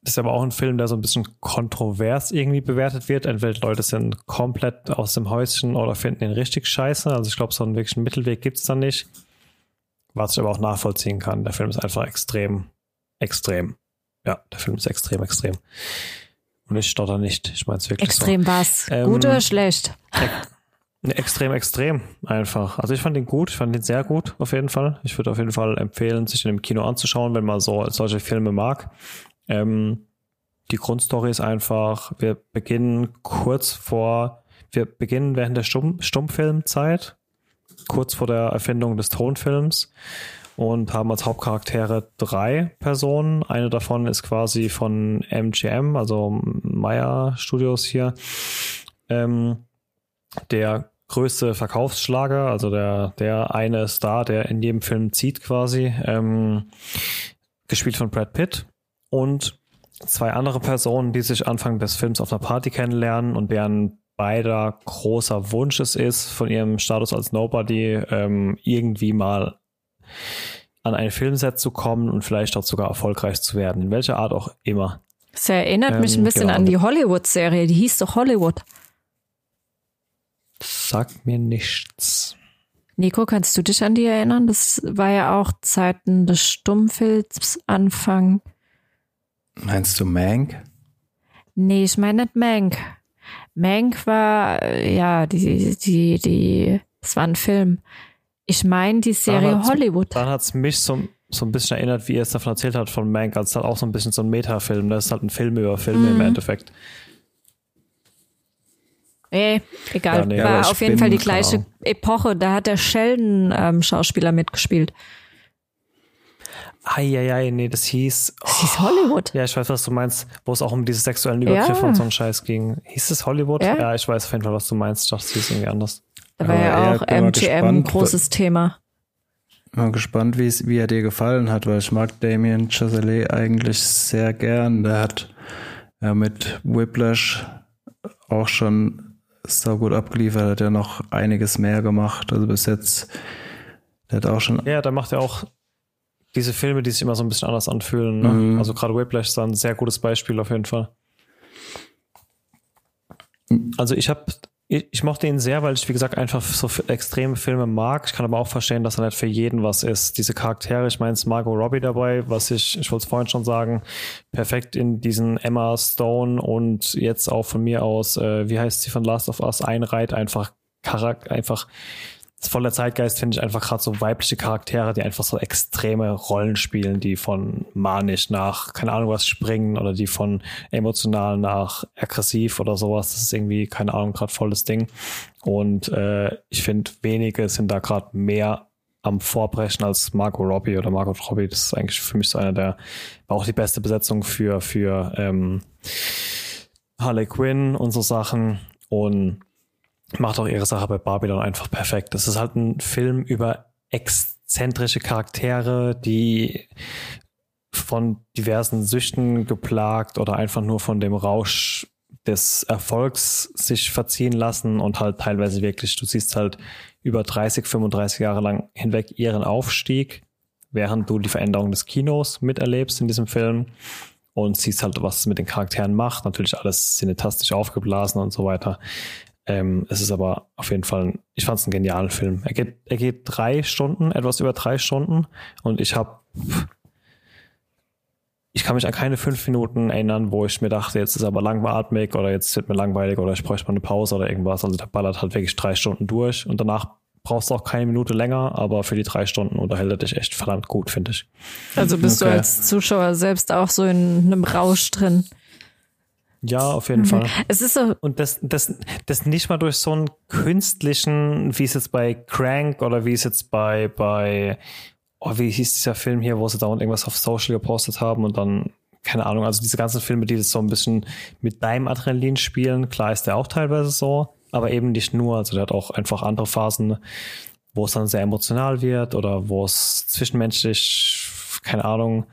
Das ist aber auch ein Film, der so ein bisschen kontrovers irgendwie bewertet wird. Entweder Leute sind komplett aus dem Häuschen oder finden ihn richtig scheiße. Also ich glaube, so einen wirklichen Mittelweg gibt's da nicht was ich aber auch nachvollziehen kann. Der Film ist einfach extrem, extrem. Ja, der Film ist extrem, extrem. Und ich stotter nicht. Ich meine es wirklich Extrem so. was? Ähm, gut oder schlecht? Ne, extrem, extrem einfach. Also ich fand ihn gut, ich fand ihn sehr gut auf jeden Fall. Ich würde auf jeden Fall empfehlen, sich in dem Kino anzuschauen, wenn man so solche Filme mag. Ähm, die Grundstory ist einfach, wir beginnen kurz vor, wir beginnen während der Stumm, Stummfilmzeit kurz vor der Erfindung des Tonfilms und haben als Hauptcharaktere drei Personen. Eine davon ist quasi von MGM, also Meyer Studios hier, ähm, der größte Verkaufsschlager, also der, der eine Star, der in jedem Film zieht quasi, ähm, gespielt von Brad Pitt und zwei andere Personen, die sich Anfang des Films auf einer Party kennenlernen und deren beider großer Wunsch es ist, von ihrem Status als Nobody ähm, irgendwie mal an ein Filmset zu kommen und vielleicht auch sogar erfolgreich zu werden, in welcher Art auch immer. Das erinnert ähm, mich ein bisschen genau. an die Hollywood-Serie, die hieß doch Hollywood. Sagt mir nichts. Nico, kannst du dich an die erinnern? Das war ja auch Zeiten des Stummfilms Anfang. Meinst du Mank? Nee, ich meine nicht Mank. Mank war, äh, ja, die, die, die, das war ein Film. Ich meine die Serie dann Hollywood. Dann hat es mich so, so ein bisschen erinnert, wie er es davon erzählt hat von Mank, als halt auch so ein bisschen so ein Metafilm. Das ist halt ein Film über Filme mhm. im Endeffekt. Nee, egal. Ja, nee, war auf jeden Fall die gleiche. Epoche. Da hat der Sheldon-Schauspieler ähm, mitgespielt. Eieiei, nee, das hieß. Oh, das hieß Hollywood. Ja, ich weiß, was du meinst, wo es auch um diese sexuellen Übergriffe ja. und so einen Scheiß ging. Hieß es Hollywood? Ja. ja, ich weiß auf jeden Fall, was du meinst. Ich dachte, es hieß irgendwie anders. Da war ja auch MTM ein großes Thema. Mal gespannt, wie es, wie er dir gefallen hat, weil ich mag Damien Chazelle eigentlich sehr gern. Der hat ja mit Whiplash auch schon so gut abgeliefert, hat ja noch einiges mehr gemacht. Also bis jetzt, der hat auch schon. Ja, da macht er auch diese Filme, die sich immer so ein bisschen anders anfühlen. Ne? Mhm. Also gerade Whiplash ist ein sehr gutes Beispiel auf jeden Fall. Also ich habe, ich, ich, mochte ihn sehr, weil ich, wie gesagt, einfach so extreme Filme mag. Ich kann aber auch verstehen, dass er nicht für jeden was ist. Diese Charaktere, ich meine, es ist Margot Robbie dabei, was ich, ich wollte es vorhin schon sagen, perfekt in diesen Emma Stone und jetzt auch von mir aus, äh, wie heißt sie von Last of Us, einreiht, einfach Charakter, einfach voller Zeitgeist finde ich einfach gerade so weibliche Charaktere, die einfach so extreme Rollen spielen, die von manisch nach, keine Ahnung was, springen oder die von emotional nach aggressiv oder sowas. Das ist irgendwie, keine Ahnung, gerade volles Ding. Und äh, ich finde, wenige sind da gerade mehr am Vorbrechen als Margot Robbie oder Margot Robbie. Das ist eigentlich für mich so einer der, war auch die beste Besetzung für, für ähm, Harley Quinn und so Sachen. Und macht auch ihre Sache bei Babylon einfach perfekt. Das ist halt ein Film über exzentrische Charaktere, die von diversen Süchten geplagt oder einfach nur von dem Rausch des Erfolgs sich verziehen lassen und halt teilweise wirklich, du siehst halt über 30, 35 Jahre lang hinweg ihren Aufstieg, während du die Veränderung des Kinos miterlebst in diesem Film und siehst halt, was es mit den Charakteren macht. Natürlich alles cineastisch aufgeblasen und so weiter. Ähm, es ist aber auf jeden Fall, ich fand es einen genialen Film. Er geht, er geht drei Stunden, etwas über drei Stunden und ich habe ich kann mich an keine fünf Minuten erinnern, wo ich mir dachte, jetzt ist aber langweilig oder jetzt wird mir langweilig oder ich bräuchte mal eine Pause oder irgendwas. Also der ballert halt wirklich drei Stunden durch und danach brauchst du auch keine Minute länger, aber für die drei Stunden unterhält er dich echt verdammt gut, finde ich. Also bist okay. du als Zuschauer selbst auch so in einem Rausch drin? Ja, auf jeden mhm. Fall. Es ist so. Und das, das, das nicht mal durch so einen künstlichen, wie es jetzt bei Crank oder wie es jetzt bei, bei oh, wie hieß dieser Film hier, wo sie dauernd irgendwas auf Social gepostet haben und dann, keine Ahnung, also diese ganzen Filme, die das so ein bisschen mit deinem Adrenalin spielen, klar ist der auch teilweise so, aber eben nicht nur, also der hat auch einfach andere Phasen, wo es dann sehr emotional wird oder wo es zwischenmenschlich, keine Ahnung,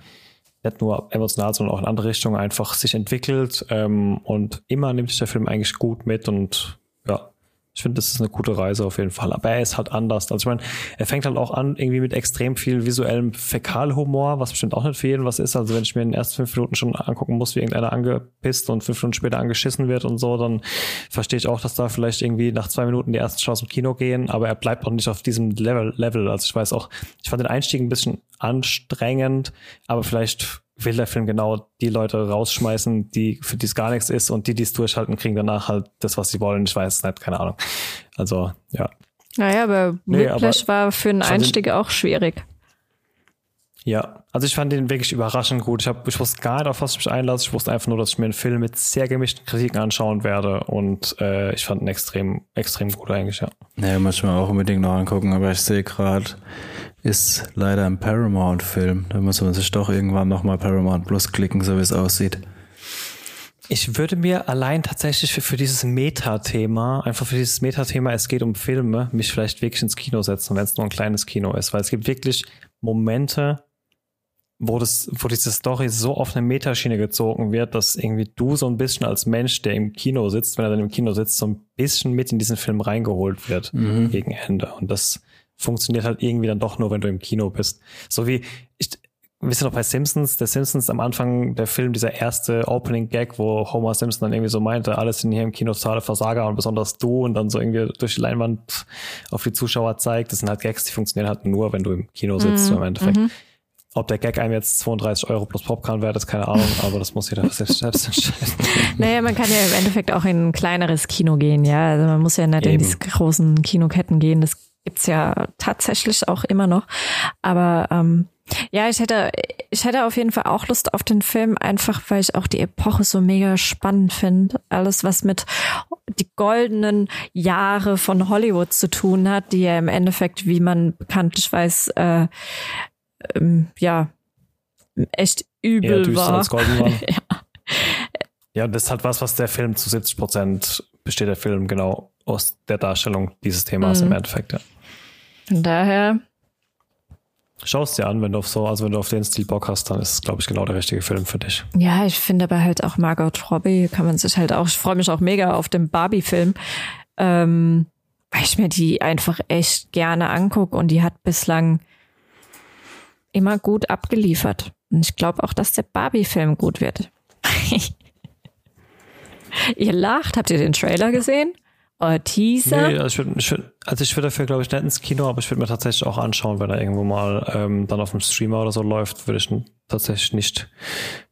nicht nur emotional, sondern auch in andere Richtungen einfach sich entwickelt ähm, und immer nimmt sich der Film eigentlich gut mit und ja, ich finde, das ist eine gute Reise auf jeden Fall. Aber er ist halt anders. Also ich meine, er fängt halt auch an irgendwie mit extrem viel visuellem Fäkalhumor, was bestimmt auch nicht für jeden was ist. Also wenn ich mir in den ersten fünf Minuten schon angucken muss, wie irgendeiner angepisst und fünf Minuten später angeschissen wird und so, dann verstehe ich auch, dass da vielleicht irgendwie nach zwei Minuten die ersten Chance im Kino gehen. Aber er bleibt auch nicht auf diesem Level. Level. Also ich weiß auch, ich fand den Einstieg ein bisschen anstrengend, aber vielleicht will der Film genau die Leute rausschmeißen, die für die es gar nichts ist und die, die es durchhalten, kriegen danach halt das, was sie wollen. Ich weiß nicht, keine Ahnung. Also, ja. Naja, aber nee, Whiplash aber war für einen Einstieg auch schwierig. Ja, also ich fand den wirklich überraschend gut. Ich, hab, ich wusste gar nicht, auf was ich mich einlasse. Ich wusste einfach nur, dass ich mir einen Film mit sehr gemischten Kritiken anschauen werde. Und äh, ich fand ihn extrem, extrem gut eigentlich, ja. Naja, muss ich mir auch unbedingt noch angucken, aber ich sehe gerade, ist leider ein Paramount-Film. Da muss man sich doch irgendwann nochmal Paramount Plus klicken, so wie es aussieht. Ich würde mir allein tatsächlich für, für dieses Meta-Thema, einfach für dieses Meta-Thema, es geht um Filme, mich vielleicht wirklich ins Kino setzen, wenn es nur ein kleines Kino ist, weil es gibt wirklich Momente, wo das, wo diese Story so auf eine Metaschiene gezogen wird, dass irgendwie du so ein bisschen als Mensch, der im Kino sitzt, wenn er dann im Kino sitzt, so ein bisschen mit in diesen Film reingeholt wird mhm. gegen Ende. Und das funktioniert halt irgendwie dann doch nur, wenn du im Kino bist. So wie, ich, wisst ihr noch bei Simpsons, der Simpsons am Anfang der Film, dieser erste Opening Gag, wo Homer Simpson dann irgendwie so meinte, alles sind hier im Kino totale Versager und besonders du und dann so irgendwie durch die Leinwand auf die Zuschauer zeigt. Das sind halt Gags, die funktionieren halt nur, wenn du im Kino sitzt, mhm. im Endeffekt. Mhm. Ob der Gag einem jetzt 32 Euro plus Popcorn wert ist, keine Ahnung, aber das muss jeder selbst, selbst entscheiden. Naja, man kann ja im Endeffekt auch in ein kleineres Kino gehen, ja. Also man muss ja nicht Eben. in diese großen Kinoketten gehen. Das gibt's ja tatsächlich auch immer noch. Aber ähm, ja, ich hätte, ich hätte auf jeden Fall auch Lust auf den Film, einfach weil ich auch die Epoche so mega spannend finde. Alles, was mit die goldenen Jahre von Hollywood zu tun hat, die ja im Endeffekt, wie man bekanntlich weiß, äh, ähm, ja, echt übel ja, war. War. ja. ja, das hat was, was der Film zu 70 Prozent besteht der Film genau aus der Darstellung dieses Themas mhm. im Endeffekt. Ja. Von daher. Schau es dir an, wenn du auf so, also wenn du auf den Stil Bock hast, dann ist es, glaube ich, genau der richtige Film für dich. Ja, ich finde aber halt auch Margot Robbie kann man sich halt auch, ich freue mich auch mega auf den Barbie-Film, ähm, weil ich mir die einfach echt gerne angucke und die hat bislang immer gut abgeliefert. Und ich glaube auch, dass der Barbie-Film gut wird. ihr lacht, habt ihr den Trailer gesehen? Teaser? Nee, also ich würde würd, also ich würd dafür, glaube ich, nicht ins Kino, aber ich würde mir tatsächlich auch anschauen, wenn er irgendwo mal ähm, dann auf dem Streamer oder so läuft, würde ich tatsächlich nicht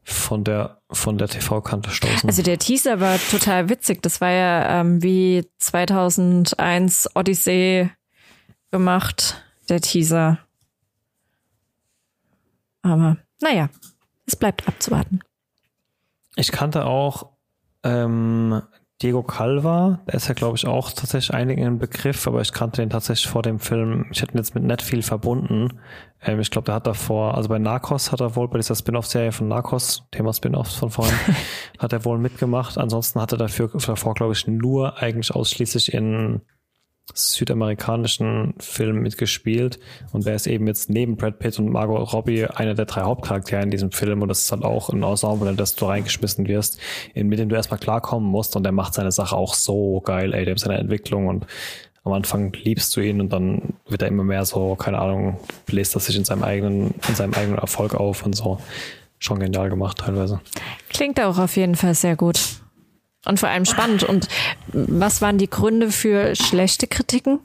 von der von der TV-Kante stoßen. Also der Teaser war total witzig. Das war ja ähm, wie 2001 Odyssey gemacht, der Teaser. Aber naja, es bleibt abzuwarten. Ich kannte auch ähm, Diego Calva, der ist ja, glaube ich, auch tatsächlich einigen im Begriff, aber ich kannte den tatsächlich vor dem Film. Ich hätte ihn jetzt mit nicht viel verbunden. Ähm, ich glaube, der hat davor, also bei Narcos hat er wohl bei dieser Spin-off-Serie von Narcos, Thema Spin-offs von vorhin, hat er wohl mitgemacht. Ansonsten hat er dafür davor, glaube ich, nur eigentlich ausschließlich in südamerikanischen Film mitgespielt und der ist eben jetzt neben Brad Pitt und Margot Robbie einer der drei Hauptcharaktere in diesem Film und das ist halt auch ein Ensemble, in das du reingeschmissen wirst, in, mit dem du erstmal klarkommen musst und der macht seine Sache auch so geil, ey, der hat seine Entwicklung und am Anfang liebst du ihn und dann wird er immer mehr so, keine Ahnung, bläst er sich in seinem eigenen, in seinem eigenen Erfolg auf und so. Schon genial gemacht teilweise. Klingt auch auf jeden Fall sehr gut. Und vor allem spannend. Und was waren die Gründe für schlechte Kritiken?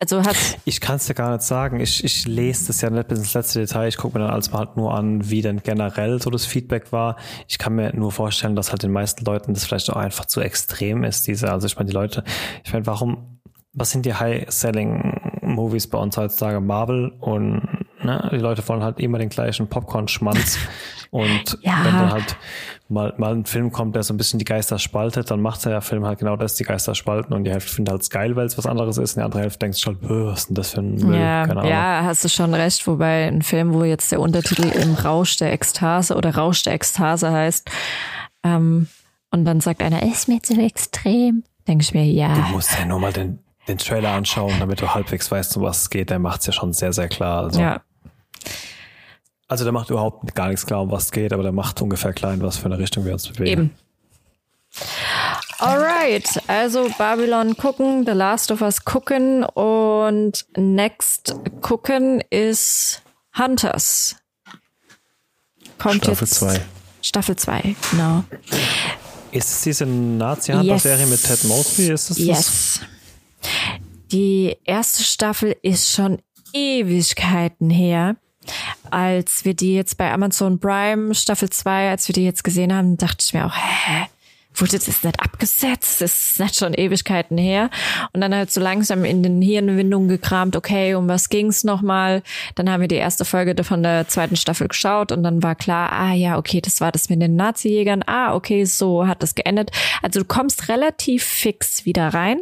Also hat ich kann es dir gar nicht sagen. Ich, ich lese das ja nicht bis ins letzte Detail. Ich gucke mir dann alles mal halt nur an, wie denn generell so das Feedback war. Ich kann mir nur vorstellen, dass halt den meisten Leuten das vielleicht auch einfach zu extrem ist. Diese, also ich meine, die Leute, ich meine, warum, was sind die High-Selling-Movies bei uns heutzutage? Marvel und ne, die Leute wollen halt immer den gleichen Popcorn-Schmanz. Und ja. wenn dann halt mal, mal ein Film kommt, der so ein bisschen die Geister spaltet, dann macht der Film halt genau das, die Geister spalten und die Hälfte findet halt geil, weil es was anderes ist und die andere Hälfte denkt schon, was ist denn das für ein Müll? Ja, ja, hast du schon recht, wobei ein Film, wo jetzt der Untertitel im Rausch der Ekstase oder Rausch der Ekstase heißt, ähm, und dann sagt einer, ist mir zu extrem, denke ich mir, ja. Du musst ja nur mal den, den Trailer anschauen, damit du halbwegs weißt, um was es geht. Der macht es ja schon sehr, sehr klar. Also. Ja. Also der macht überhaupt gar nichts klar, um was es geht, aber der macht ungefähr klar, in was für eine Richtung wir uns bewegen. Eben. Alright, also Babylon gucken, The Last of Us gucken und Next gucken ist Hunters. Kommt Staffel 2. Staffel 2, genau. Ist es diese Nazi-Hunter-Serie yes. mit Ted Mosby? Ist das yes. Die erste Staffel ist schon Ewigkeiten her als wir die jetzt bei Amazon Prime Staffel 2, als wir die jetzt gesehen haben, dachte ich mir auch, hä? Wurde das nicht abgesetzt? Das ist nicht schon Ewigkeiten her. Und dann halt so langsam in den Hirnwindungen gekramt, okay, um was ging's nochmal? Dann haben wir die erste Folge von der zweiten Staffel geschaut und dann war klar, ah ja, okay, das war das mit den Nazi-Jägern. Ah, okay, so hat das geendet. Also du kommst relativ fix wieder rein.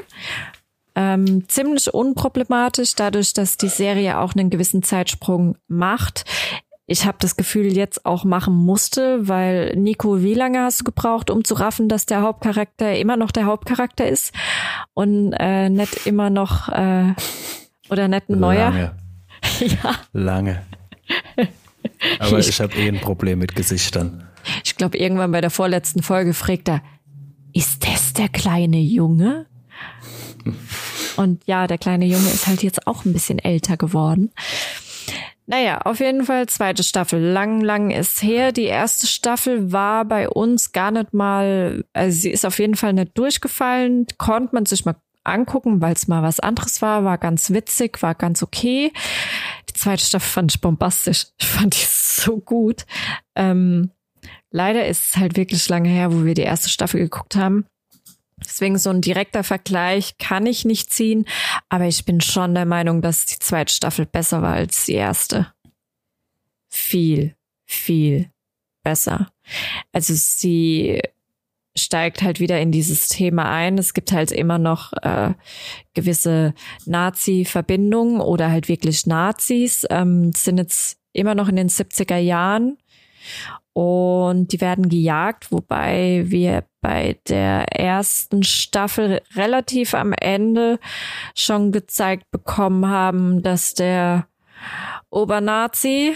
Ähm, ziemlich unproblematisch, dadurch, dass die Serie auch einen gewissen Zeitsprung macht. Ich habe das Gefühl, jetzt auch machen musste, weil Nico, wie lange hast du gebraucht, um zu raffen, dass der Hauptcharakter immer noch der Hauptcharakter ist und äh, nicht immer noch äh, oder nicht ein neuer? Lange. ja. Lange. Aber ich, ich habe eh ein Problem mit Gesichtern. Ich glaube, irgendwann bei der vorletzten Folge fragt er, ist das der kleine Junge? Und ja, der kleine Junge ist halt jetzt auch ein bisschen älter geworden. Naja, auf jeden Fall zweite Staffel. Lang, lang ist her. Die erste Staffel war bei uns gar nicht mal, also sie ist auf jeden Fall nicht durchgefallen. Konnte man sich mal angucken, weil es mal was anderes war, war ganz witzig, war ganz okay. Die zweite Staffel fand ich bombastisch. Ich fand die so gut. Ähm, leider ist es halt wirklich lange her, wo wir die erste Staffel geguckt haben. Deswegen so ein direkter Vergleich kann ich nicht ziehen, aber ich bin schon der Meinung, dass die zweite Staffel besser war als die erste. Viel, viel besser. Also sie steigt halt wieder in dieses Thema ein. Es gibt halt immer noch äh, gewisse Nazi-Verbindungen oder halt wirklich Nazis. Ähm, sind jetzt immer noch in den 70er Jahren und die werden gejagt, wobei wir bei der ersten Staffel relativ am Ende schon gezeigt bekommen haben, dass der Obernazi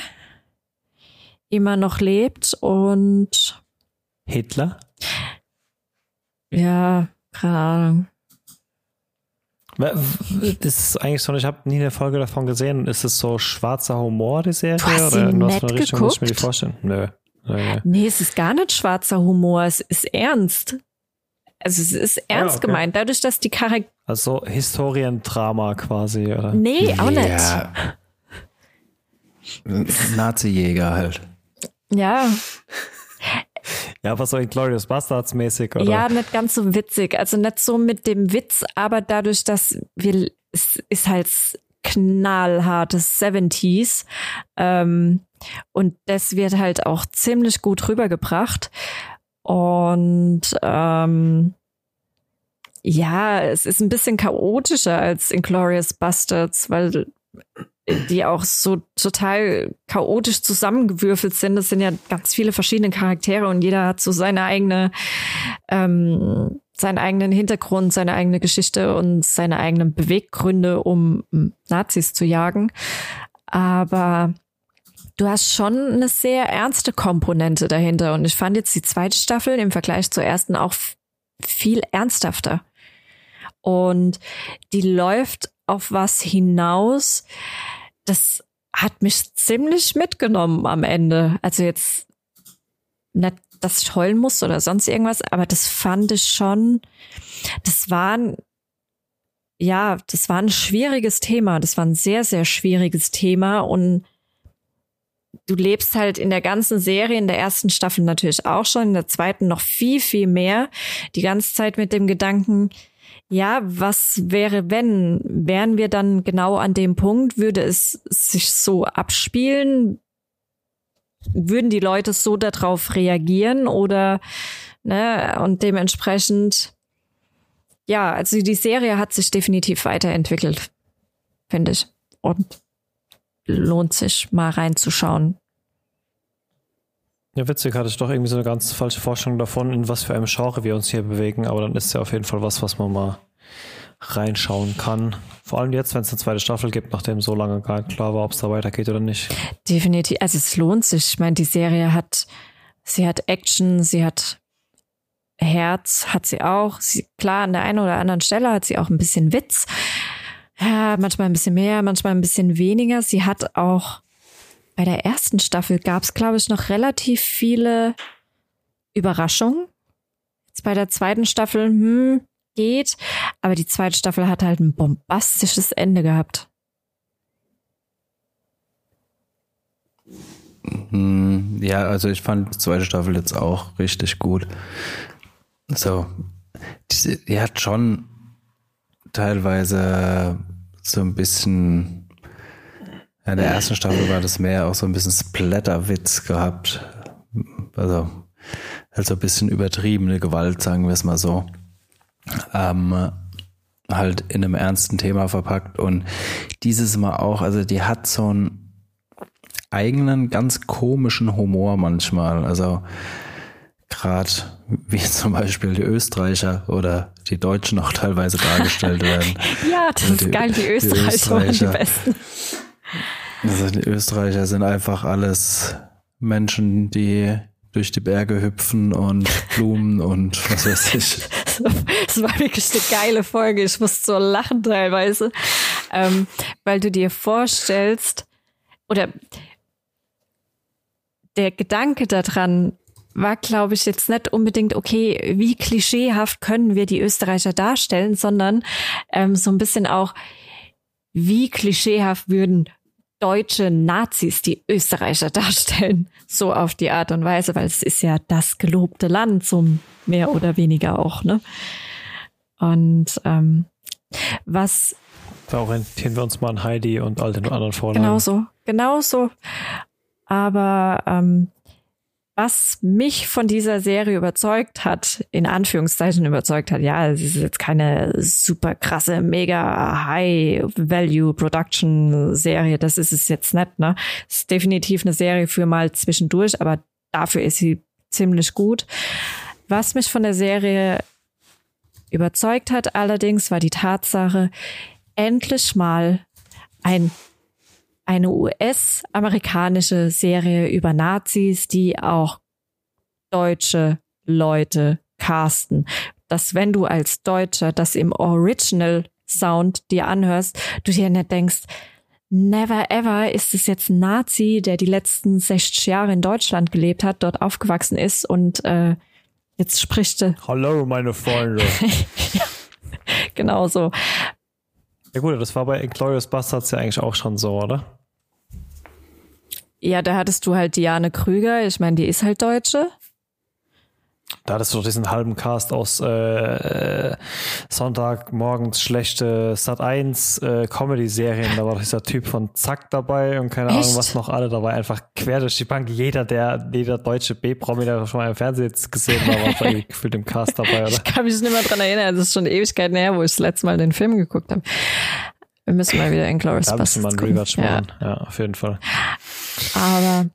immer noch lebt und Hitler? Ja, keine Ahnung. Das ist eigentlich so, ich habe nie eine Folge davon gesehen. Ist es so schwarzer Humor, die Serie? Du hast oder in was für eine Richtung geguckt? muss ich mir die vorstellen? Nö. Okay. Nee, es ist gar nicht schwarzer Humor, es ist ernst. Also es ist ernst ah, okay. gemeint, dadurch, dass die Charaktere. Also Historiendrama quasi, oder? Nee, auch ja. nicht. Nazi-Jäger halt. Ja. Ja, was so Glorious Bastards mäßig, oder? Ja, nicht ganz so witzig. Also nicht so mit dem Witz, aber dadurch, dass wir, es ist halt knallhartes 70s. Ähm, und das wird halt auch ziemlich gut rübergebracht. Und ähm, ja, es ist ein bisschen chaotischer als Inglorious Bastards, weil die auch so total chaotisch zusammengewürfelt sind. Das sind ja ganz viele verschiedene Charaktere und jeder hat so seine eigene, ähm, seinen eigenen Hintergrund, seine eigene Geschichte und seine eigenen Beweggründe, um Nazis zu jagen. Aber du hast schon eine sehr ernste Komponente dahinter. Und ich fand jetzt die zweite Staffel im Vergleich zur ersten auch viel ernsthafter. Und die läuft auf was hinaus. Das hat mich ziemlich mitgenommen am Ende. Also jetzt nicht, ich heulen muss oder sonst irgendwas, aber das fand ich schon, das war ein, ja, das war ein schwieriges Thema. Das war ein sehr, sehr schwieriges Thema und du lebst halt in der ganzen Serie, in der ersten Staffel natürlich auch schon, in der zweiten noch viel, viel mehr, die ganze Zeit mit dem Gedanken, ja, was wäre, wenn? Wären wir dann genau an dem Punkt? Würde es sich so abspielen? Würden die Leute so darauf reagieren oder, ne, und dementsprechend, ja, also die Serie hat sich definitiv weiterentwickelt, finde ich. Und lohnt sich mal reinzuschauen. Ja, witzig, hatte ich doch irgendwie so eine ganz falsche Vorstellung davon, in was für einem Genre wir uns hier bewegen, aber dann ist ja auf jeden Fall was, was man mal reinschauen kann. Vor allem jetzt, wenn es eine zweite Staffel gibt, nachdem so lange gar nicht klar war, ob es da weitergeht oder nicht. Definitiv. Also es lohnt sich. Ich meine, die Serie hat, sie hat Action, sie hat Herz, hat sie auch. Sie, klar, an der einen oder anderen Stelle hat sie auch ein bisschen Witz. Ja, manchmal ein bisschen mehr, manchmal ein bisschen weniger. Sie hat auch bei der ersten Staffel gab es, glaube ich, noch relativ viele Überraschungen. Jetzt bei der zweiten Staffel, hm, geht. Aber die zweite Staffel hat halt ein bombastisches Ende gehabt. Hm, ja, also ich fand die zweite Staffel jetzt auch richtig gut. So, die, die hat schon teilweise so ein bisschen, in der ersten Staffel war das mehr auch so ein bisschen Splatterwitz gehabt. Also, also ein bisschen übertriebene Gewalt, sagen wir es mal so. Ähm, halt in einem ernsten Thema verpackt und dieses Mal auch, also die hat so einen eigenen, ganz komischen Humor manchmal. Also gerade wie zum Beispiel die Österreicher oder die Deutschen auch teilweise dargestellt werden. ja, das ist geil, die Österreicher, die Österreicher waren die besten. Also die Österreicher sind einfach alles Menschen, die durch die Berge hüpfen und Blumen und was weiß ich. Das war wirklich eine geile Folge. Ich musste so lachen teilweise, ähm, weil du dir vorstellst, oder der Gedanke daran, war, glaube ich, jetzt nicht unbedingt, okay, wie klischeehaft können wir die Österreicher darstellen, sondern ähm, so ein bisschen auch, wie klischeehaft würden deutsche Nazis die Österreicher darstellen, so auf die Art und Weise, weil es ist ja das gelobte Land, so mehr oder weniger auch, ne? Und ähm, was da orientieren wir uns mal an Heidi und all den anderen Vorlagen. Genau so, genau so. Aber ähm, was mich von dieser Serie überzeugt hat, in Anführungszeichen überzeugt hat, ja, es ist jetzt keine super krasse, mega High-Value-Production-Serie, das ist es jetzt nicht, ne? Es ist definitiv eine Serie für mal zwischendurch, aber dafür ist sie ziemlich gut. Was mich von der Serie überzeugt hat allerdings, war die Tatsache, endlich mal ein eine US-amerikanische Serie über Nazis, die auch deutsche Leute casten. Dass wenn du als Deutscher das im Original Sound dir anhörst, du dir nicht denkst, never ever ist es jetzt ein Nazi, der die letzten 60 Jahre in Deutschland gelebt hat, dort aufgewachsen ist und äh, jetzt spricht er. Hallo, meine Freunde. genau so. Ja gut, das war bei Glorious Bastards ja eigentlich auch schon so, oder? Ja, da hattest du halt Diane Krüger. Ich meine, die ist halt Deutsche. Da hattest du doch diesen halben Cast aus äh, Sonntagmorgens schlechte Sat 1 äh, Comedy-Serien. Da war doch dieser Typ von Zack dabei und keine Echt? Ahnung, was noch alle. Da war einfach quer durch die Bank. Jeder, der, jeder deutsche B-Promi, der schon mal im Fernsehen gesehen war, war gefühlt im Cast dabei, oder? Ich kann mich nicht mehr dran erinnern. Es ist schon Ewigkeit näher, wo ich das letzte Mal den Film geguckt habe. Wir müssen mal wieder Inglourious Da müssen wir einen Rewatch machen. Ja. ja, auf jeden Fall. Aber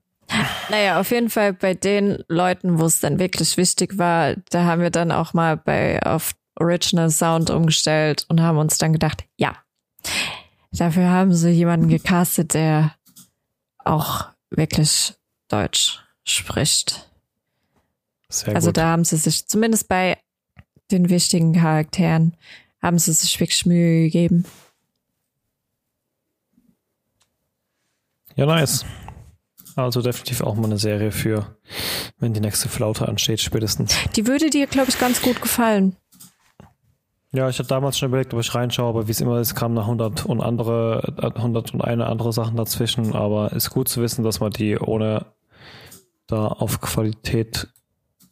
naja, auf jeden Fall bei den Leuten, wo es dann wirklich wichtig war, da haben wir dann auch mal bei auf Original Sound umgestellt und haben uns dann gedacht, ja, dafür haben sie jemanden gecastet, der auch wirklich Deutsch spricht. Sehr also gut. da haben sie sich zumindest bei den wichtigen Charakteren haben sie sich wirklich Mühe gegeben. Ja, nice. Also definitiv auch mal eine Serie für, wenn die nächste Flaute ansteht, spätestens. Die würde dir, glaube ich, ganz gut gefallen. Ja, ich hatte damals schon überlegt, ob ich reinschaue, aber wie es immer ist, kamen noch 100 und andere, 100 und eine andere Sachen dazwischen. Aber ist gut zu wissen, dass man die ohne da auf Qualität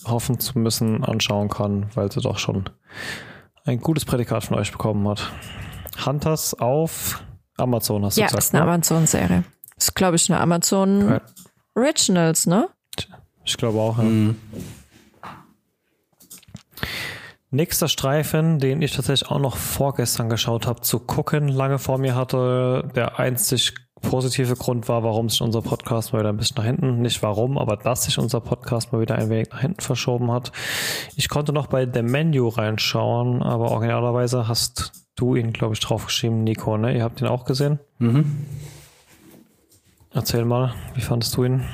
hoffen zu müssen anschauen kann, weil sie doch schon ein gutes Prädikat von euch bekommen hat. Hunters auf Amazon, hast du ja, gesagt? Ja, ist eine ne? Amazon-Serie. Ist, glaube ich, eine Amazon. Originals, ne? Ich glaube auch, ja. Mhm. Nächster Streifen, den ich tatsächlich auch noch vorgestern geschaut habe, zu gucken, lange vor mir hatte, der einzig positive Grund war, warum sich unser Podcast mal wieder ein bisschen nach hinten, nicht warum, aber dass sich unser Podcast mal wieder ein wenig nach hinten verschoben hat. Ich konnte noch bei The Menu reinschauen, aber originalerweise hast du ihn, glaube ich, draufgeschrieben, Nico, ne? Ihr habt ihn auch gesehen? Mhm. Erzähl mal, wie fandest du ihn?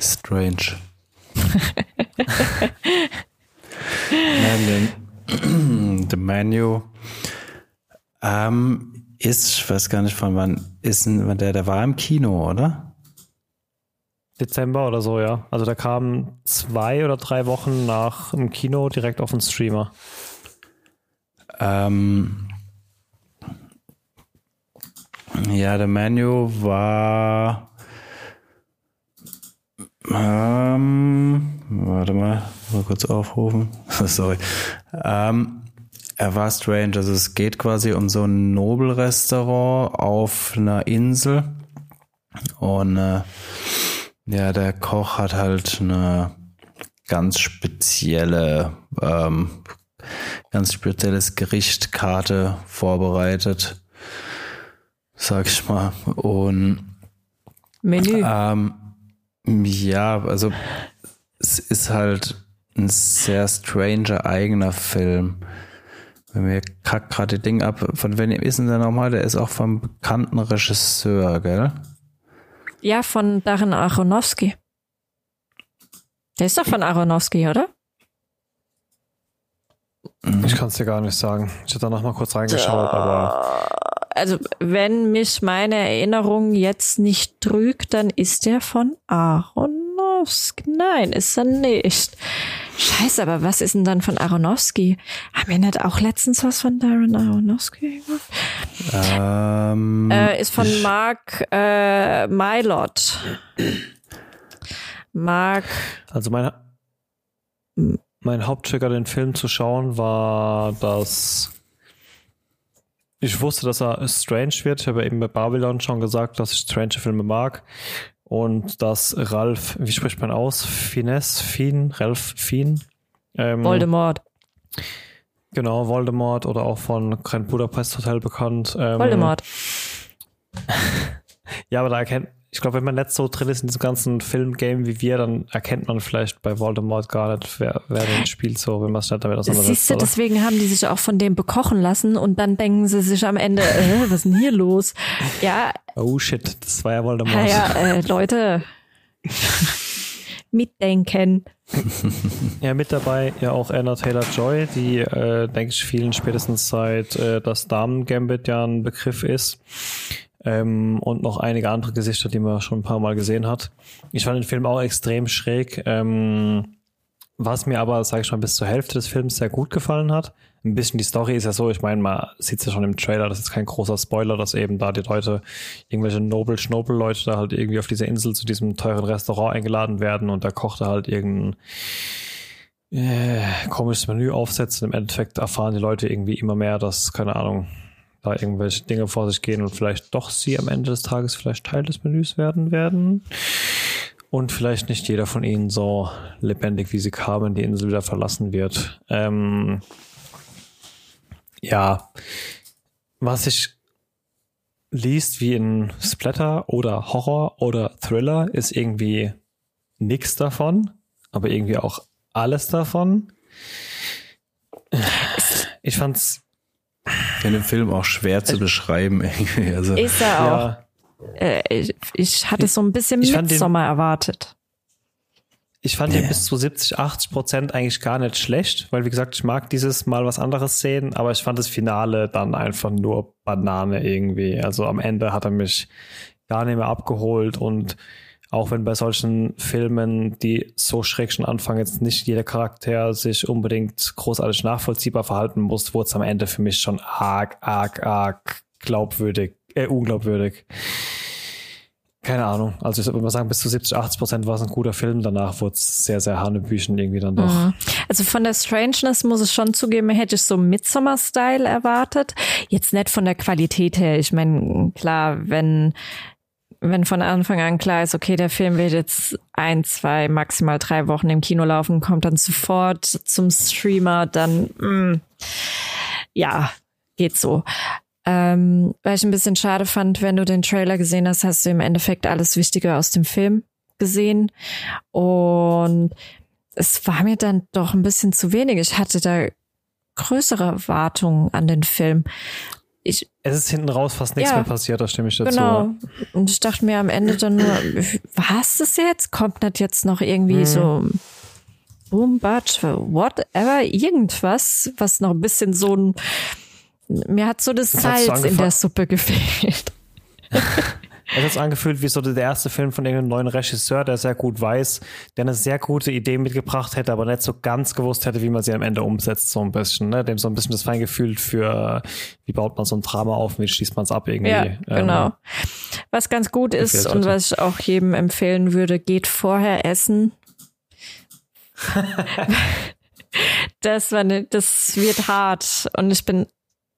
Strange. Nein, den, The Menu ähm, ist, ich weiß gar nicht von wann, ist ein, der, der war im Kino, oder? Dezember oder so, ja. Also der kam zwei oder drei Wochen nach dem Kino direkt auf den Streamer. Ähm, ja, der Menu war. Ähm, warte mal, mal kurz aufrufen. Sorry. Ähm, er war strange. Also es geht quasi um so ein Nobelrestaurant auf einer Insel. Und äh, ja, der Koch hat halt eine ganz spezielle, ähm, ganz spezielles Gerichtkarte vorbereitet sag ich mal. Und Menü. Ähm, ja, also es ist halt ein sehr stranger eigener Film. Wenn wir kackt gerade Ding ab, von wem ist denn der nochmal? Der ist auch vom bekannten Regisseur, gell? Ja, von Darren Aronofsky. Der ist doch von Aronofsky, oder? Ich kann es dir gar nicht sagen. Ich habe da noch mal kurz reingeschaut, aber also wenn mich meine Erinnerung jetzt nicht trügt, dann ist der von Aronofsky. Nein, ist er nicht. Scheiße, aber was ist denn dann von Aronofsky? Haben wir nicht auch letztens was von Darren Aronofsky gemacht? Ähm, äh, ist von Mark äh, Mylott. Mark. Also meine, mein Haupttrigger, den Film zu schauen, war das ich wusste, dass er strange wird. Ich habe eben bei Babylon schon gesagt, dass ich strange Filme mag. Und dass Ralph, wie spricht man aus? Finesse, Fien, Ralph Fien. Ähm, Voldemort. Genau, Voldemort oder auch von Grand Budapest Hotel bekannt. Ähm, Voldemort. ja, aber da erkennt, ich glaube, wenn man nicht so drin ist in diesem ganzen Filmgame wie wir, dann erkennt man vielleicht bei Voldemort gar nicht, wer, wer den spielt, so, wenn man es nicht damit auseinandersetzt. Siehst du, deswegen haben die sich auch von dem bekochen lassen und dann denken sie sich am Ende, äh, was ist denn hier los? Ja. Oh shit, das war ja Voldemort. Ja, ja äh, Leute. mitdenken. ja, mit dabei ja auch Anna Taylor-Joy, die, äh, denke ich, vielen spätestens seit äh, das Damen-Gambit ja ein Begriff ist ähm, und noch einige andere Gesichter, die man schon ein paar Mal gesehen hat. Ich fand den Film auch extrem schräg, ähm, was mir aber, sage ich mal, bis zur Hälfte des Films sehr gut gefallen hat. Ein bisschen die Story ist ja so, ich meine, man sieht es ja schon im Trailer, das ist kein großer Spoiler, dass eben da die Leute, irgendwelche Nobel-Schnobel-Leute da halt irgendwie auf dieser Insel zu diesem teuren Restaurant eingeladen werden und da kocht er halt irgendein äh, komisches Menü aufsetzen. Im Endeffekt erfahren die Leute irgendwie immer mehr, dass, keine Ahnung, da irgendwelche Dinge vor sich gehen und vielleicht doch sie am Ende des Tages vielleicht Teil des Menüs werden werden. Und vielleicht nicht jeder von ihnen so lebendig, wie sie kamen, die Insel wieder verlassen wird. Ähm, ja, was ich liest wie in Splatter oder Horror oder Thriller, ist irgendwie nichts davon, aber irgendwie auch alles davon. Ich fand's ich finde den Film auch schwer zu beschreiben. Irgendwie. Also, ist er auch. Ja. Äh, ich, ich, hatte so ein bisschen Midsommar erwartet. Ich fand yeah. den bis zu 70, 80 Prozent eigentlich gar nicht schlecht, weil wie gesagt, ich mag dieses Mal was anderes sehen, aber ich fand das Finale dann einfach nur Banane irgendwie. Also am Ende hat er mich gar nicht mehr abgeholt und auch wenn bei solchen Filmen, die so schräg schon anfangen, jetzt nicht jeder Charakter sich unbedingt großartig nachvollziehbar verhalten muss, wurde es am Ende für mich schon arg, arg, arg glaubwürdig, äh, unglaubwürdig. Keine Ahnung. Also ich würde mal sagen, bis zu 70, 80 Prozent war es ein guter Film. Danach wurde es sehr, sehr hanebüchen irgendwie dann doch. Mhm. Also von der Strangeness muss ich schon zugeben, hätte ich so Midsommar-Style erwartet. Jetzt nicht von der Qualität her. Ich meine, klar, wenn wenn von Anfang an klar ist, okay, der Film wird jetzt ein, zwei, maximal drei Wochen im Kino laufen, kommt dann sofort zum Streamer, dann mh, mm, ja, geht so. Ähm, weil ich ein bisschen schade fand, wenn du den Trailer gesehen hast, hast du im Endeffekt alles Wichtige aus dem Film gesehen. Und es war mir dann doch ein bisschen zu wenig. Ich hatte da größere Erwartungen an den Film ich, es ist hinten raus fast nichts ja, mehr passiert, da stimme ich dazu. Genau. Und ich dachte mir am Ende dann nur, was ist jetzt? Kommt das jetzt noch irgendwie mhm. so Boom, Batsch, whatever, irgendwas, was noch ein bisschen so ein, mir hat so das, das Salz in der Suppe gefehlt. Es hat sich angefühlt wie so der erste Film von irgendeinem neuen Regisseur, der sehr gut weiß, der eine sehr gute Idee mitgebracht hätte, aber nicht so ganz gewusst hätte, wie man sie am Ende umsetzt, so ein bisschen, ne? Dem so ein bisschen das Feingefühl für, wie baut man so ein Drama auf, wie schließt man es ab irgendwie. Ja, genau. Ähm, was ganz gut ist und was ich auch jedem empfehlen würde, geht vorher essen. das war ne, das wird hart und ich bin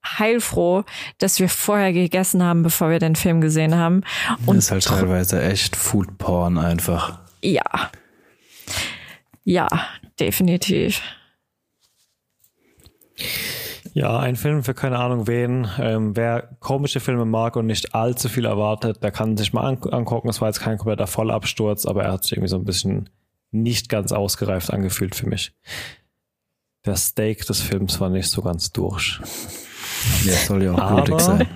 heilfroh, dass wir vorher gegessen haben, bevor wir den Film gesehen haben. Und das ist halt teilweise echt Food Porn einfach. Ja. Ja, definitiv. Ja, ein Film für keine Ahnung wen. Ähm, wer komische Filme mag und nicht allzu viel erwartet, der kann sich mal angucken. Es war jetzt kein kompletter Vollabsturz, aber er hat sich irgendwie so ein bisschen nicht ganz ausgereift angefühlt für mich. Der Steak des Films war nicht so ganz durch. Ja, soll ja auch Aber, blutig sein.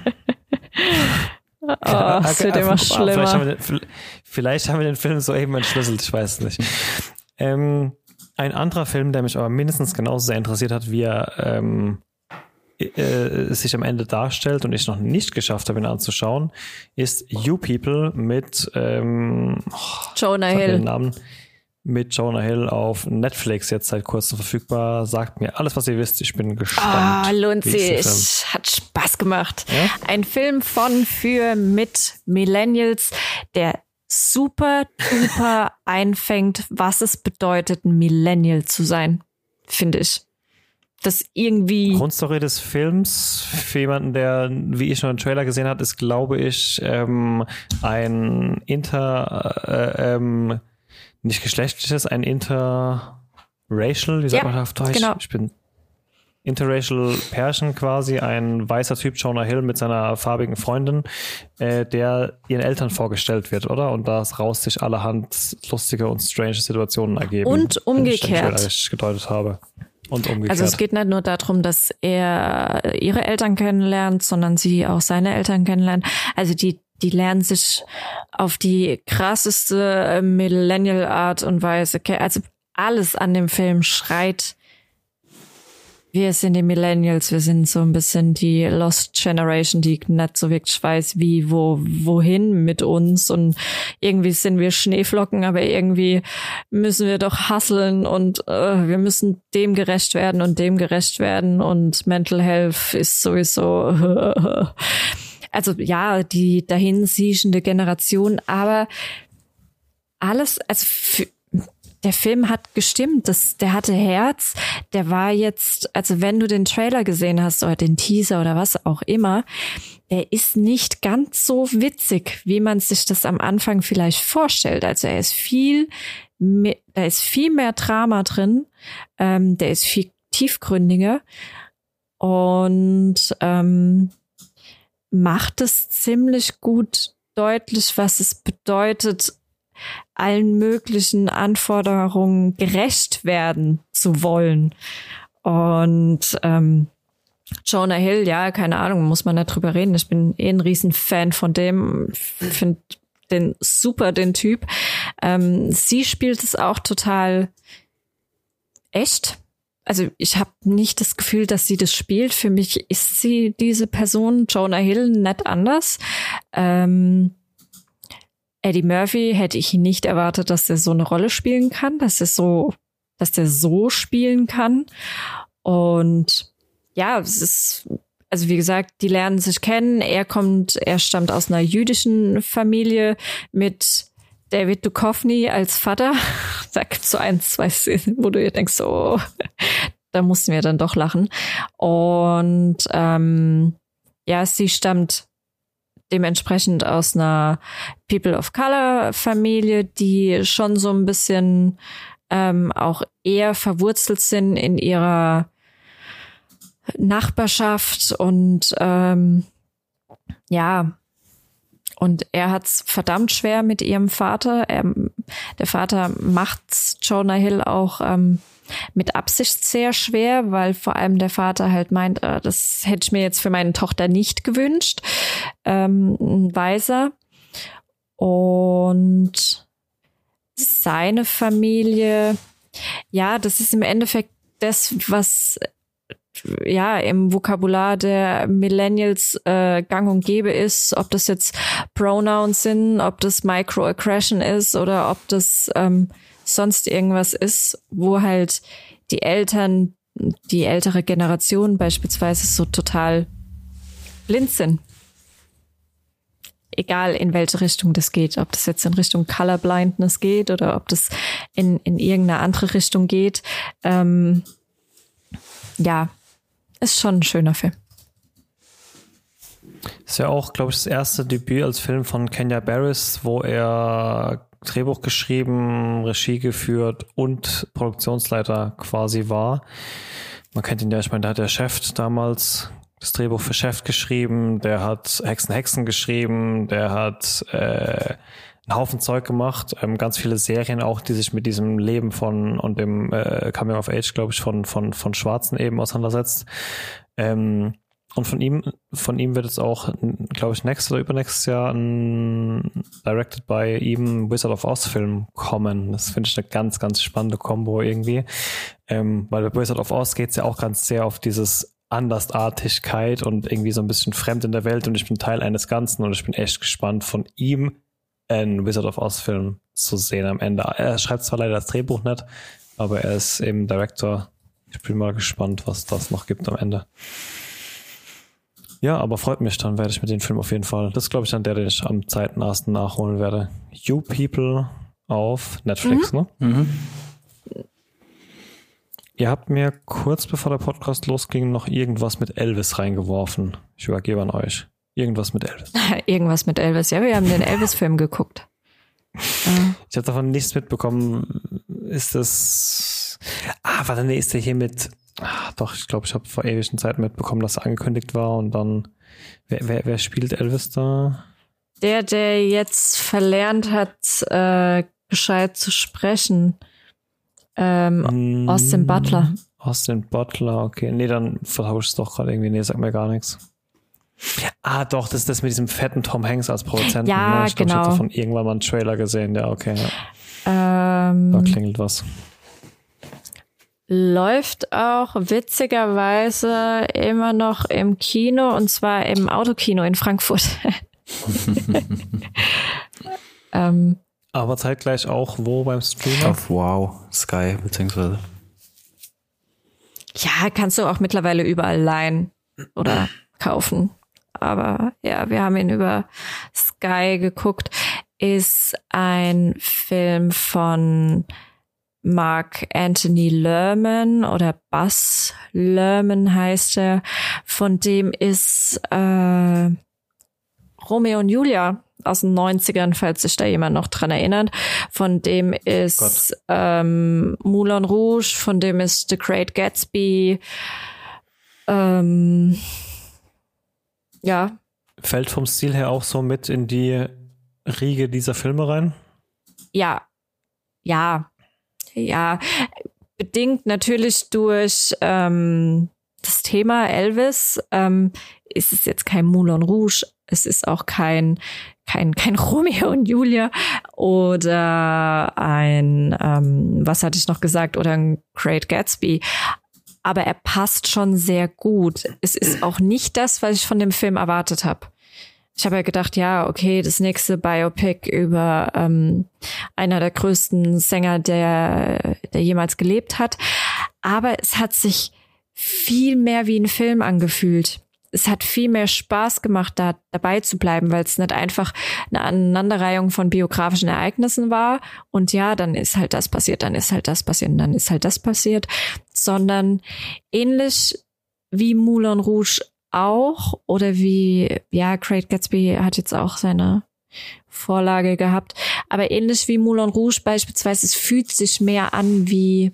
Oh, es wird immer schlimmer. Vielleicht haben, den, vielleicht haben, wir den, Film so eben entschlüsselt, ich weiß nicht. Ähm, ein anderer Film, der mich aber mindestens genauso sehr interessiert hat, wie er ähm, äh, sich am Ende darstellt und ich noch nicht geschafft habe, ihn anzuschauen, ist You People mit ähm, oh, Jonah Hill. Namen mit Jonah Hill auf Netflix jetzt seit kurzem verfügbar. Sagt mir alles, was ihr wisst. Ich bin gespannt. Ah, lohnt sich. Hat Spaß gemacht. Ja? Ein Film von, für, mit Millennials, der super duper einfängt, was es bedeutet, ein Millennial zu sein. Finde ich. Das irgendwie. Grundstory des Films, für jemanden, der, wie ich schon einen Trailer gesehen hat, ist, glaube ich, ähm, ein Inter, äh, ähm, nicht geschlechtliches, ein interracial, wie sagt ja, man auf Deutsch? Genau. Ich bin interracial Pärchen quasi, ein weißer Typ, Jonah Hill mit seiner farbigen Freundin, äh, der ihren Eltern vorgestellt wird, oder? Und daraus sich allerhand lustige und strange Situationen ergeben. Und umgekehrt. Ich, ich gedeutet habe. Und umgekehrt. Also es geht nicht nur darum, dass er ihre Eltern kennenlernt, sondern sie auch seine Eltern kennenlernt. Also die die lernen sich auf die krasseste äh, Millennial-Art und Weise. Also alles an dem Film schreit, wir sind die Millennials, wir sind so ein bisschen die Lost Generation, die nicht so wirklich weiß, wie, wo, wohin mit uns und irgendwie sind wir Schneeflocken, aber irgendwie müssen wir doch hasseln und äh, wir müssen dem gerecht werden und dem gerecht werden und Mental Health ist sowieso also ja, die dahin siechende Generation, aber alles, also der Film hat gestimmt, das, der hatte Herz, der war jetzt, also wenn du den Trailer gesehen hast oder den Teaser oder was auch immer, der ist nicht ganz so witzig, wie man sich das am Anfang vielleicht vorstellt. Also er ist viel, da ist viel mehr Drama drin, ähm, der ist viel tiefgründiger und ähm, macht es ziemlich gut deutlich, was es bedeutet, allen möglichen Anforderungen gerecht werden zu wollen. Und ähm, Jonah Hill, ja, keine Ahnung, muss man nicht drüber reden. Ich bin eh ein Riesenfan von dem, finde den super, den Typ. Ähm, sie spielt es auch total echt. Also ich habe nicht das Gefühl, dass sie das spielt. Für mich ist sie diese Person, Jonah Hill, nicht anders. Ähm, Eddie Murphy hätte ich nicht erwartet, dass er so eine Rolle spielen kann, dass er so, dass der so spielen kann. Und ja, es ist, also wie gesagt, die lernen sich kennen. Er kommt, er stammt aus einer jüdischen Familie mit David Duchovny als Vater. Da gibt's so ein, zwei Szenen, wo du dir denkst, oh, da mussten wir dann doch lachen. Und ähm, ja, sie stammt dementsprechend aus einer People of Color Familie, die schon so ein bisschen ähm, auch eher verwurzelt sind in ihrer Nachbarschaft und ähm, ja, und er hat's verdammt schwer mit ihrem Vater. Er, der Vater macht's Jonah Hill auch ähm, mit Absicht sehr schwer, weil vor allem der Vater halt meint, äh, das hätte ich mir jetzt für meine Tochter nicht gewünscht. Ähm, ein Weiser. Und seine Familie, ja, das ist im Endeffekt das, was ja im Vokabular der Millennials äh, gang und gäbe ist, ob das jetzt Pronouns sind, ob das Microaggression ist oder ob das ähm, sonst irgendwas ist, wo halt die Eltern, die ältere Generation beispielsweise so total blind sind. Egal in welche Richtung das geht, ob das jetzt in Richtung Colorblindness geht oder ob das in, in irgendeine andere Richtung geht. Ähm, ja, ist schon ein schöner Film. Ist ja auch, glaube ich, das erste Debüt als Film von Kenya Barris, wo er Drehbuch geschrieben, Regie geführt und Produktionsleiter quasi war. Man kennt ihn ja, ich meine, da hat der Chef damals das Drehbuch für Chef geschrieben, der hat Hexen Hexen geschrieben, der hat äh, einen Haufen Zeug gemacht, ähm, ganz viele Serien auch, die sich mit diesem Leben von und dem äh, Coming of Age, glaube ich, von, von, von Schwarzen eben auseinandersetzt. Ähm, und von ihm, von ihm wird jetzt auch, glaube ich, nächstes oder übernächstes Jahr ein Directed by ihm Wizard of Oz Film kommen. Das finde ich eine ganz, ganz spannende Kombo irgendwie. Ähm, weil bei Wizard of Oz geht es ja auch ganz sehr auf dieses Andersartigkeit und irgendwie so ein bisschen fremd in der Welt und ich bin Teil eines Ganzen und ich bin echt gespannt von ihm einen Wizard of Oz Film zu sehen am Ende. Er schreibt zwar leider das Drehbuch nicht, aber er ist eben Director. Ich bin mal gespannt, was das noch gibt am Ende. Ja, aber freut mich, dann werde ich mit dem Film auf jeden Fall. Das ist, glaube ich, dann der, den ich am zeitnahsten nachholen werde. You People auf Netflix, mhm. ne? Mhm. Ihr habt mir kurz bevor der Podcast losging noch irgendwas mit Elvis reingeworfen. Ich übergebe an euch. Irgendwas mit Elvis. irgendwas mit Elvis. Ja, wir haben den Elvis-Film geguckt. Ich habe davon nichts mitbekommen. Ist das. Ah, warte, nee, ist der hier mit Ach, doch, ich glaube, ich habe vor ewigen Zeiten mitbekommen, dass er angekündigt war und dann. Wer, wer, wer spielt Elvis da? Der, der jetzt verlernt hat, äh, gescheit zu sprechen. Ähm, mm, Austin Butler. Austin Butler, okay. Nee, dann vertausche ich es doch gerade irgendwie. Nee, sag mir gar nichts. Ah, doch, das ist das mit diesem fetten Tom Hanks als Produzenten. Ja, ne? Ich glaube, genau. ich habe davon irgendwann mal einen Trailer gesehen. Ja, okay. Ja. Ähm, da klingelt was läuft auch witzigerweise immer noch im Kino und zwar im Autokino in Frankfurt. ähm, Aber zeitgleich auch wo beim Streamer? Auf Wow, Sky beziehungsweise. Ja, kannst du auch mittlerweile überall leihen oder kaufen. Aber ja, wir haben ihn über Sky geguckt. Ist ein Film von Mark Anthony Lerman oder Buzz Lerman heißt er. Von dem ist äh, Romeo und Julia aus den 90ern, falls sich da jemand noch dran erinnert. Von dem ist ähm, Moulin Rouge, von dem ist The Great Gatsby. Ähm, ja. Fällt vom Stil her auch so mit in die Riege dieser Filme rein? Ja. Ja. Ja. Bedingt natürlich durch ähm, das Thema Elvis. Ähm, ist es jetzt kein Moulin Rouge, es ist auch kein kein kein Romeo und Julia oder ein ähm, was hatte ich noch gesagt oder ein Great Gatsby aber er passt schon sehr gut. Es ist auch nicht das, was ich von dem Film erwartet habe. Ich habe ja gedacht, ja, okay, das nächste Biopic über ähm, einer der größten Sänger, der, der jemals gelebt hat. Aber es hat sich viel mehr wie ein Film angefühlt es hat viel mehr Spaß gemacht, da dabei zu bleiben, weil es nicht einfach eine Aneinanderreihung von biografischen Ereignissen war und ja, dann ist halt das passiert, dann ist halt das passiert, dann ist halt das passiert, sondern ähnlich wie Moulin Rouge auch oder wie, ja, Great Gatsby hat jetzt auch seine Vorlage gehabt, aber ähnlich wie Moulin Rouge beispielsweise, es fühlt sich mehr an wie,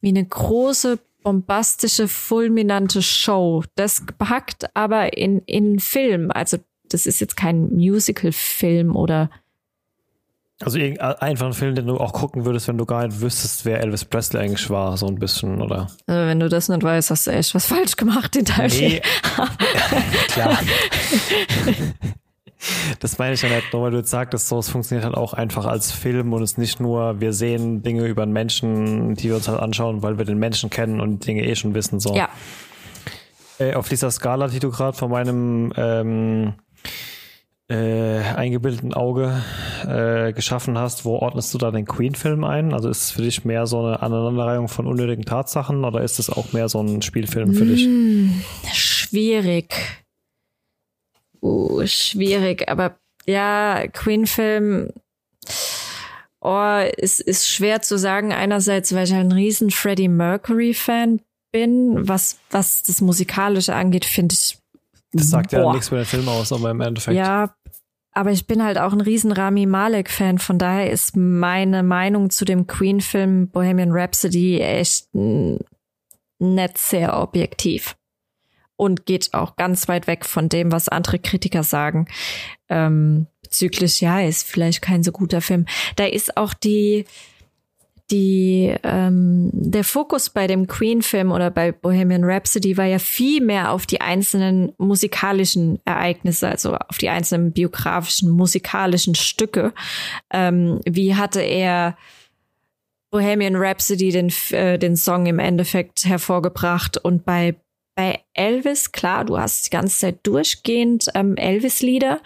wie eine große bombastische, fulminante Show. Das gepackt aber in, in Film. Also das ist jetzt kein Musical-Film oder also einfach ein Film, den du auch gucken würdest, wenn du gar nicht wüsstest, wer Elvis Presley eigentlich war, so ein bisschen, oder? Also wenn du das nicht weißt, hast du echt was falsch gemacht in deinem nee. Klar. Das meine ich ja nicht, nur weil du jetzt sagtest, so, es funktioniert halt auch einfach als Film und es nicht nur, wir sehen Dinge über einen Menschen, die wir uns halt anschauen, weil wir den Menschen kennen und Dinge eh schon wissen, so. Ja. Äh, auf dieser Skala, die du gerade von meinem ähm, äh, eingebildeten Auge äh, geschaffen hast, wo ordnest du da den Queen-Film ein? Also ist es für dich mehr so eine Aneinanderreihung von unnötigen Tatsachen oder ist es auch mehr so ein Spielfilm für dich? Hm, schwierig uh, schwierig. Aber ja, Queen-Film, oh, es ist schwer zu sagen. Einerseits, weil ich ein riesen Freddie Mercury-Fan bin. Was, was das Musikalische angeht, finde ich. Das sagt boah. ja nichts über den Film aus, aber im Endeffekt. Ja, aber ich bin halt auch ein riesen Rami Malek-Fan. Von daher ist meine Meinung zu dem Queen-Film Bohemian Rhapsody echt nicht sehr objektiv und geht auch ganz weit weg von dem, was andere Kritiker sagen. Ähm, bezüglich, ja, ist vielleicht kein so guter Film. Da ist auch die, die, ähm, der Fokus bei dem Queen-Film oder bei Bohemian Rhapsody war ja viel mehr auf die einzelnen musikalischen Ereignisse, also auf die einzelnen biografischen musikalischen Stücke. Ähm, wie hatte er Bohemian Rhapsody den, äh, den Song im Endeffekt hervorgebracht und bei bei Elvis, klar, du hast die ganze Zeit durchgehend ähm, Elvis-Lieder,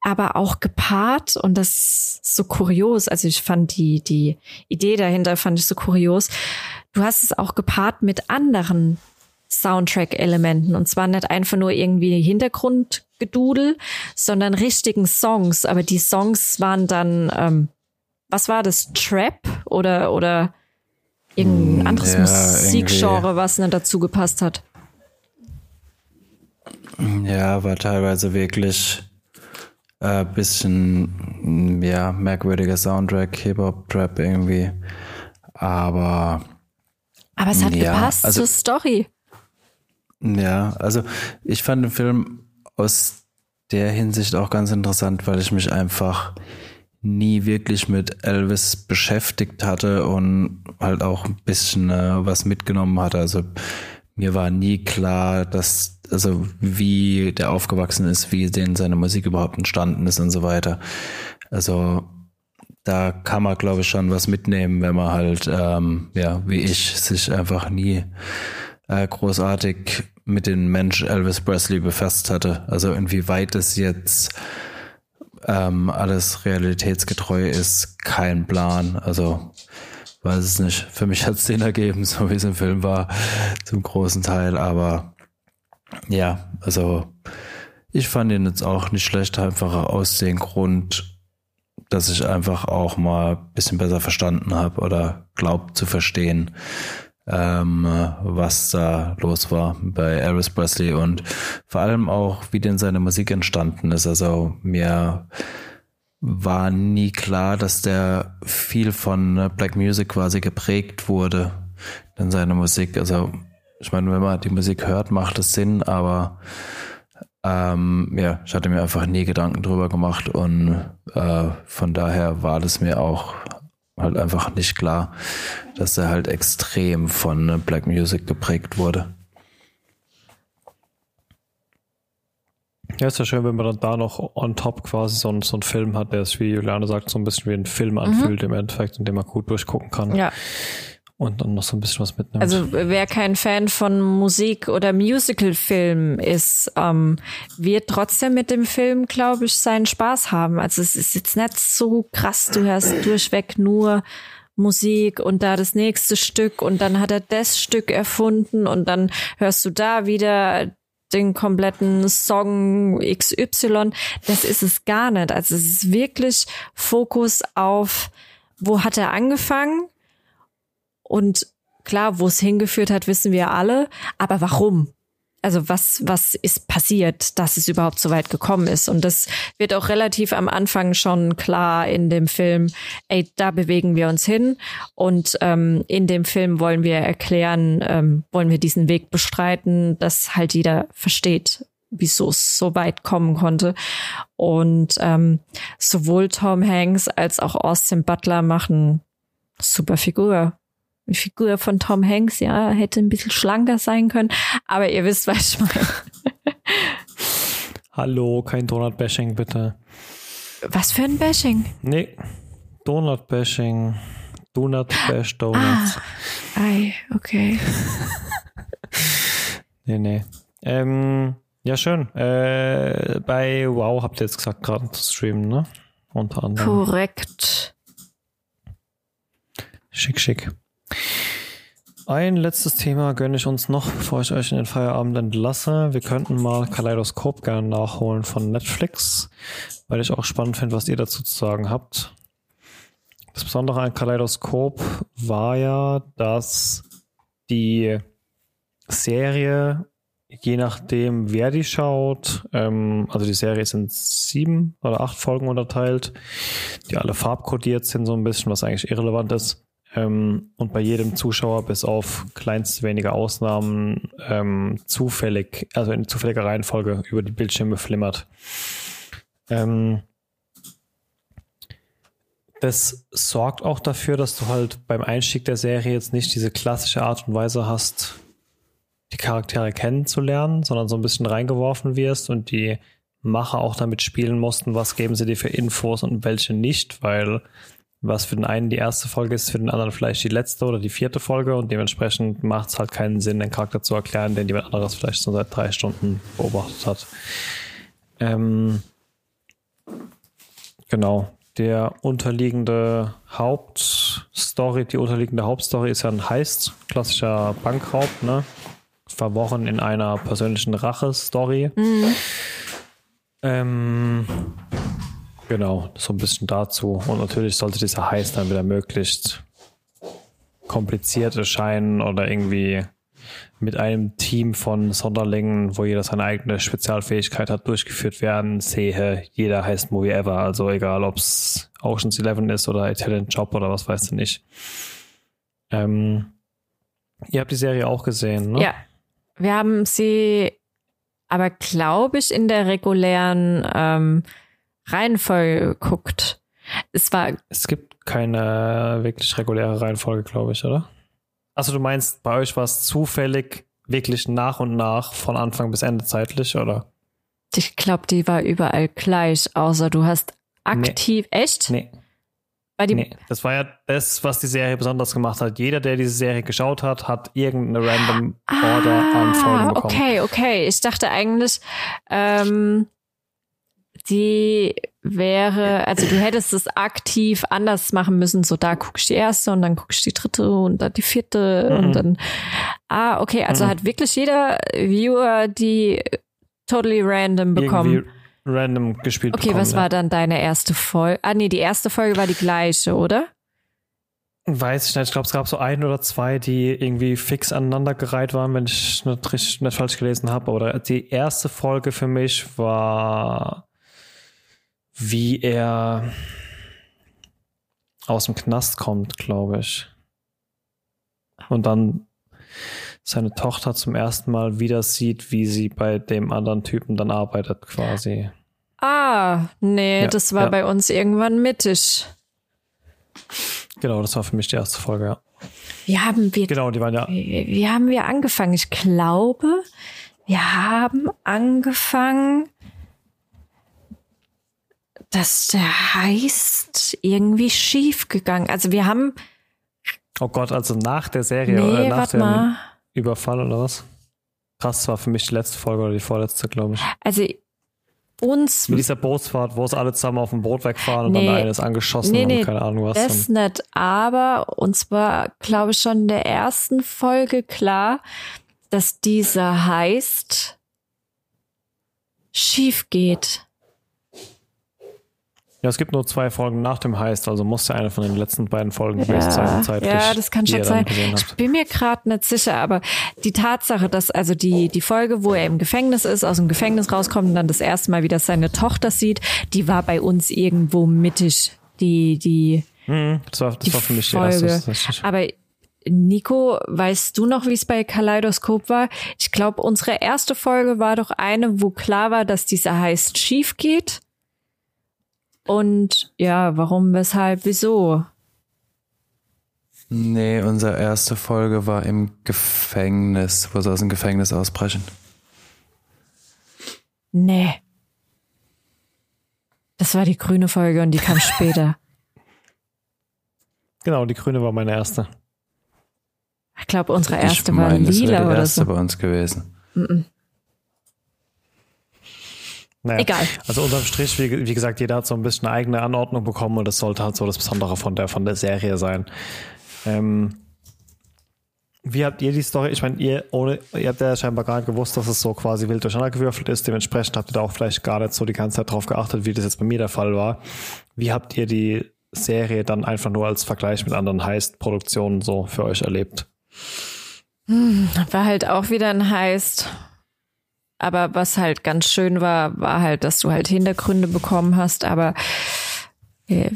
aber auch gepaart und das ist so kurios. Also ich fand die, die Idee dahinter fand ich so kurios. Du hast es auch gepaart mit anderen Soundtrack-Elementen und zwar nicht einfach nur irgendwie Hintergrundgedudel, sondern richtigen Songs. Aber die Songs waren dann, ähm, was war das, Trap oder, oder irgendein hm, anderes ja, Musikgenre, was dann dazu gepasst hat? Ja, war teilweise wirklich äh, bisschen ja, merkwürdiger Soundtrack, Hip-Hop-Trap irgendwie. Aber. Aber es hat ja, gepasst also, zur Story. Ja, also ich fand den Film aus der Hinsicht auch ganz interessant, weil ich mich einfach nie wirklich mit Elvis beschäftigt hatte und halt auch ein bisschen äh, was mitgenommen hatte. Also mir war nie klar, dass, also wie der aufgewachsen ist, wie denn seine Musik überhaupt entstanden ist und so weiter. Also da kann man, glaube ich, schon was mitnehmen, wenn man halt, ähm, ja, wie ich, sich einfach nie äh, großartig mit dem Mensch Elvis Presley befasst hatte. Also inwieweit es jetzt ähm, alles realitätsgetreu ist, kein Plan. Also weiß es nicht. Für mich hat es den ergeben, so wie es im Film war, zum großen Teil. Aber ja, also ich fand ihn jetzt auch nicht schlecht, einfach aus dem Grund, dass ich einfach auch mal ein bisschen besser verstanden habe oder glaubt zu verstehen, ähm, was da los war bei Elvis Presley und vor allem auch, wie denn seine Musik entstanden ist. Also mir war nie klar, dass der viel von Black Music quasi geprägt wurde in seiner Musik. Also ich meine, wenn man die Musik hört, macht es Sinn, aber ähm, ja, ich hatte mir einfach nie Gedanken drüber gemacht und äh, von daher war das mir auch halt einfach nicht klar, dass er halt extrem von Black Music geprägt wurde. Ja, ist ja schön, wenn man dann da noch on top quasi so, ein, so einen Film hat, der es, wie Juliane sagt, so ein bisschen wie ein Film anfühlt mhm. im Endeffekt, in dem man gut durchgucken kann. Ja und dann noch so ein bisschen was mitnimmt. Also wer kein Fan von Musik oder Musical-Film ist, ähm, wird trotzdem mit dem Film, glaube ich, seinen Spaß haben. Also es ist jetzt nicht so krass, du hörst durchweg nur Musik und da das nächste Stück und dann hat er das Stück erfunden und dann hörst du da wieder den kompletten Song XY. Das ist es gar nicht. Also es ist wirklich Fokus auf, wo hat er angefangen? Und klar, wo es hingeführt hat, wissen wir alle. Aber warum? Also was, was ist passiert, dass es überhaupt so weit gekommen ist? Und das wird auch relativ am Anfang schon klar in dem Film, ey, da bewegen wir uns hin. Und ähm, in dem Film wollen wir erklären, ähm, wollen wir diesen Weg bestreiten, dass halt jeder versteht, wieso es so weit kommen konnte. Und ähm, sowohl Tom Hanks als auch Austin Butler machen super Figur. Die Figur von Tom Hanks, ja, hätte ein bisschen schlanker sein können, aber ihr wisst, was ich meine. Hallo, kein Donut-Bashing, bitte. Was für ein Bashing? Nee, Donut-Bashing. Donut Bash Donuts. Ah, ei, okay. nee, nee. Ähm, ja, schön. Äh, bei Wow habt ihr jetzt gesagt, gerade zu streamen, ne? Unter anderem. Korrekt. Schick, schick. Ein letztes Thema gönne ich uns noch, bevor ich euch in den Feierabend entlasse. Wir könnten mal Kaleidoskop gerne nachholen von Netflix, weil ich auch spannend finde, was ihr dazu zu sagen habt. Das Besondere an Kaleidoskop war ja, dass die Serie, je nachdem, wer die schaut, ähm, also die Serie sind sieben oder acht Folgen unterteilt, die alle farbkodiert sind, so ein bisschen, was eigentlich irrelevant ist ähm, und bei jedem Zuschauer bis auf kleinst wenige Ausnahmen ähm, zufällig, also in zufälliger Reihenfolge über die Bildschirme flimmert. Ähm, das sorgt auch dafür, dass du halt beim Einstieg der Serie jetzt nicht diese klassische Art und Weise hast, die Charaktere kennenzulernen, sondern so ein bisschen reingeworfen wirst und die Macher auch damit spielen mussten, was geben sie dir für Infos und welche nicht, weil was für den einen die erste Folge ist, für den anderen vielleicht die letzte oder die vierte Folge und dementsprechend macht es halt keinen Sinn, den Charakter zu erklären, den jemand anderes vielleicht schon seit drei Stunden beobachtet hat. Ähm, genau. Der unterliegende Hauptstory, die unterliegende Hauptstory ist ja ein Heist, klassischer Bankraub, ne? Verworren in einer persönlichen Rache-Story. Mhm. Ähm, Genau, so ein bisschen dazu. Und natürlich sollte dieser Heiß dann wieder möglichst kompliziert erscheinen oder irgendwie mit einem Team von Sonderlingen, wo jeder seine eigene Spezialfähigkeit hat, durchgeführt werden. Sehe jeder heißt Movie ever. Also egal, ob es Ocean's Eleven ist oder Italian Job oder was weißt du nicht. Ähm, ihr habt die Serie auch gesehen, ne? Ja. Wir haben sie aber, glaube ich, in der regulären ähm, Reihenfolge geguckt. Es war. Es gibt keine wirklich reguläre Reihenfolge, glaube ich, oder? Also du meinst, bei euch war es zufällig wirklich nach und nach von Anfang bis Ende zeitlich, oder? Ich glaube, die war überall gleich, außer du hast aktiv. Nee. Echt? Nee. Bei nee, das war ja das, was die Serie besonders gemacht hat. Jeder, der diese Serie geschaut hat, hat irgendeine random Order ah, an Folgen bekommen. Okay, okay. Ich dachte eigentlich, ähm, die wäre, also du hättest es aktiv anders machen müssen. So, da guckst du die erste und dann guckst du die dritte und dann die vierte mhm. und dann. Ah, okay, also mhm. hat wirklich jeder Viewer die totally random bekommen. Irgendwie, random gespielt Okay, bekommen, was ja. war dann deine erste Folge? Ah, nee, die erste Folge war die gleiche, oder? Weiß ich nicht. Ich glaube, es gab so ein oder zwei, die irgendwie fix aneinandergereiht waren, wenn ich nicht, richtig, nicht falsch gelesen habe. Oder die erste Folge für mich war, wie er aus dem Knast kommt, glaube ich. Und dann seine Tochter zum ersten Mal wieder sieht, wie sie bei dem anderen Typen dann arbeitet, quasi. Ah, nee, Ja, das war ja. bei uns irgendwann mittig. Genau, das war für mich die erste Folge, ja. Wie haben wir, Genau, die waren ja wie, wie haben wir angefangen? Ich glaube, wir haben angefangen, dass der heißt irgendwie schief gegangen. Also wir haben, Oh Gott, also nach der Serie, nee, äh, nach dem mal. Überfall oder was? Krass, das war für mich die letzte Folge oder die vorletzte, glaube ich. Also uns Mit dieser Bootsfahrt, wo es alle zusammen auf dem Boot wegfahren und Nee. dann der eine ist angeschossen Nee, und nee, keine Ahnung was. Das Und, nicht, aber uns war, glaube ich, schon in der ersten Folge klar, dass dieser heißt schief geht. Ja, es gibt nur zwei Folgen nach dem Heist, also muss ja eine von den letzten beiden Folgen gewesen sein, zeitlich. ja, das kann die schon sein. Ich bin mir gerade nicht sicher, aber die Tatsache, dass also die, die Folge, wo er im Gefängnis ist, aus dem Gefängnis rauskommt und dann das erste Mal wieder seine Tochter sieht, die war bei uns irgendwo mittig. Die, die, Mhm, das war, das die war für mich die Folge. erste. ist richtig. Aber Nico, weißt du noch, wie es bei Kaleidoskop war? Ich glaube, unsere erste Folge war doch eine, wo klar war, dass dieser heißt schief geht. Und ja, warum, weshalb, wieso? Nee, unsere erste Folge war im Gefängnis, wo sie aus dem Gefängnis ausbrechen. Nee. Das war die grüne Folge und die kam später. Genau, die grüne war meine erste. Ich glaube, unsere erste ich war meine, das wäre lila die oder erste so. bei uns gewesen. Naja. Egal. Also unterm Strich, wie, wie gesagt, jeder hat so ein bisschen eine eigene Anordnung bekommen und das sollte halt so das Besondere von der, von der Serie sein. Ähm, wie habt ihr die Story? Ich meine, ihr, ohne, ihr habt ja scheinbar gar nicht gewusst, dass es so quasi wild durcheinandergewürfelt ist. Dementsprechend habt ihr da auch vielleicht gar nicht so die ganze Zeit drauf geachtet, wie das jetzt bei mir der Fall war. Wie habt ihr die Serie dann einfach nur als Vergleich mit anderen Heist-Produktionen so für euch erlebt? War halt auch wieder ein Heist. Aber was halt ganz schön war, war halt, dass du halt Hintergründe bekommen hast. Aber äh,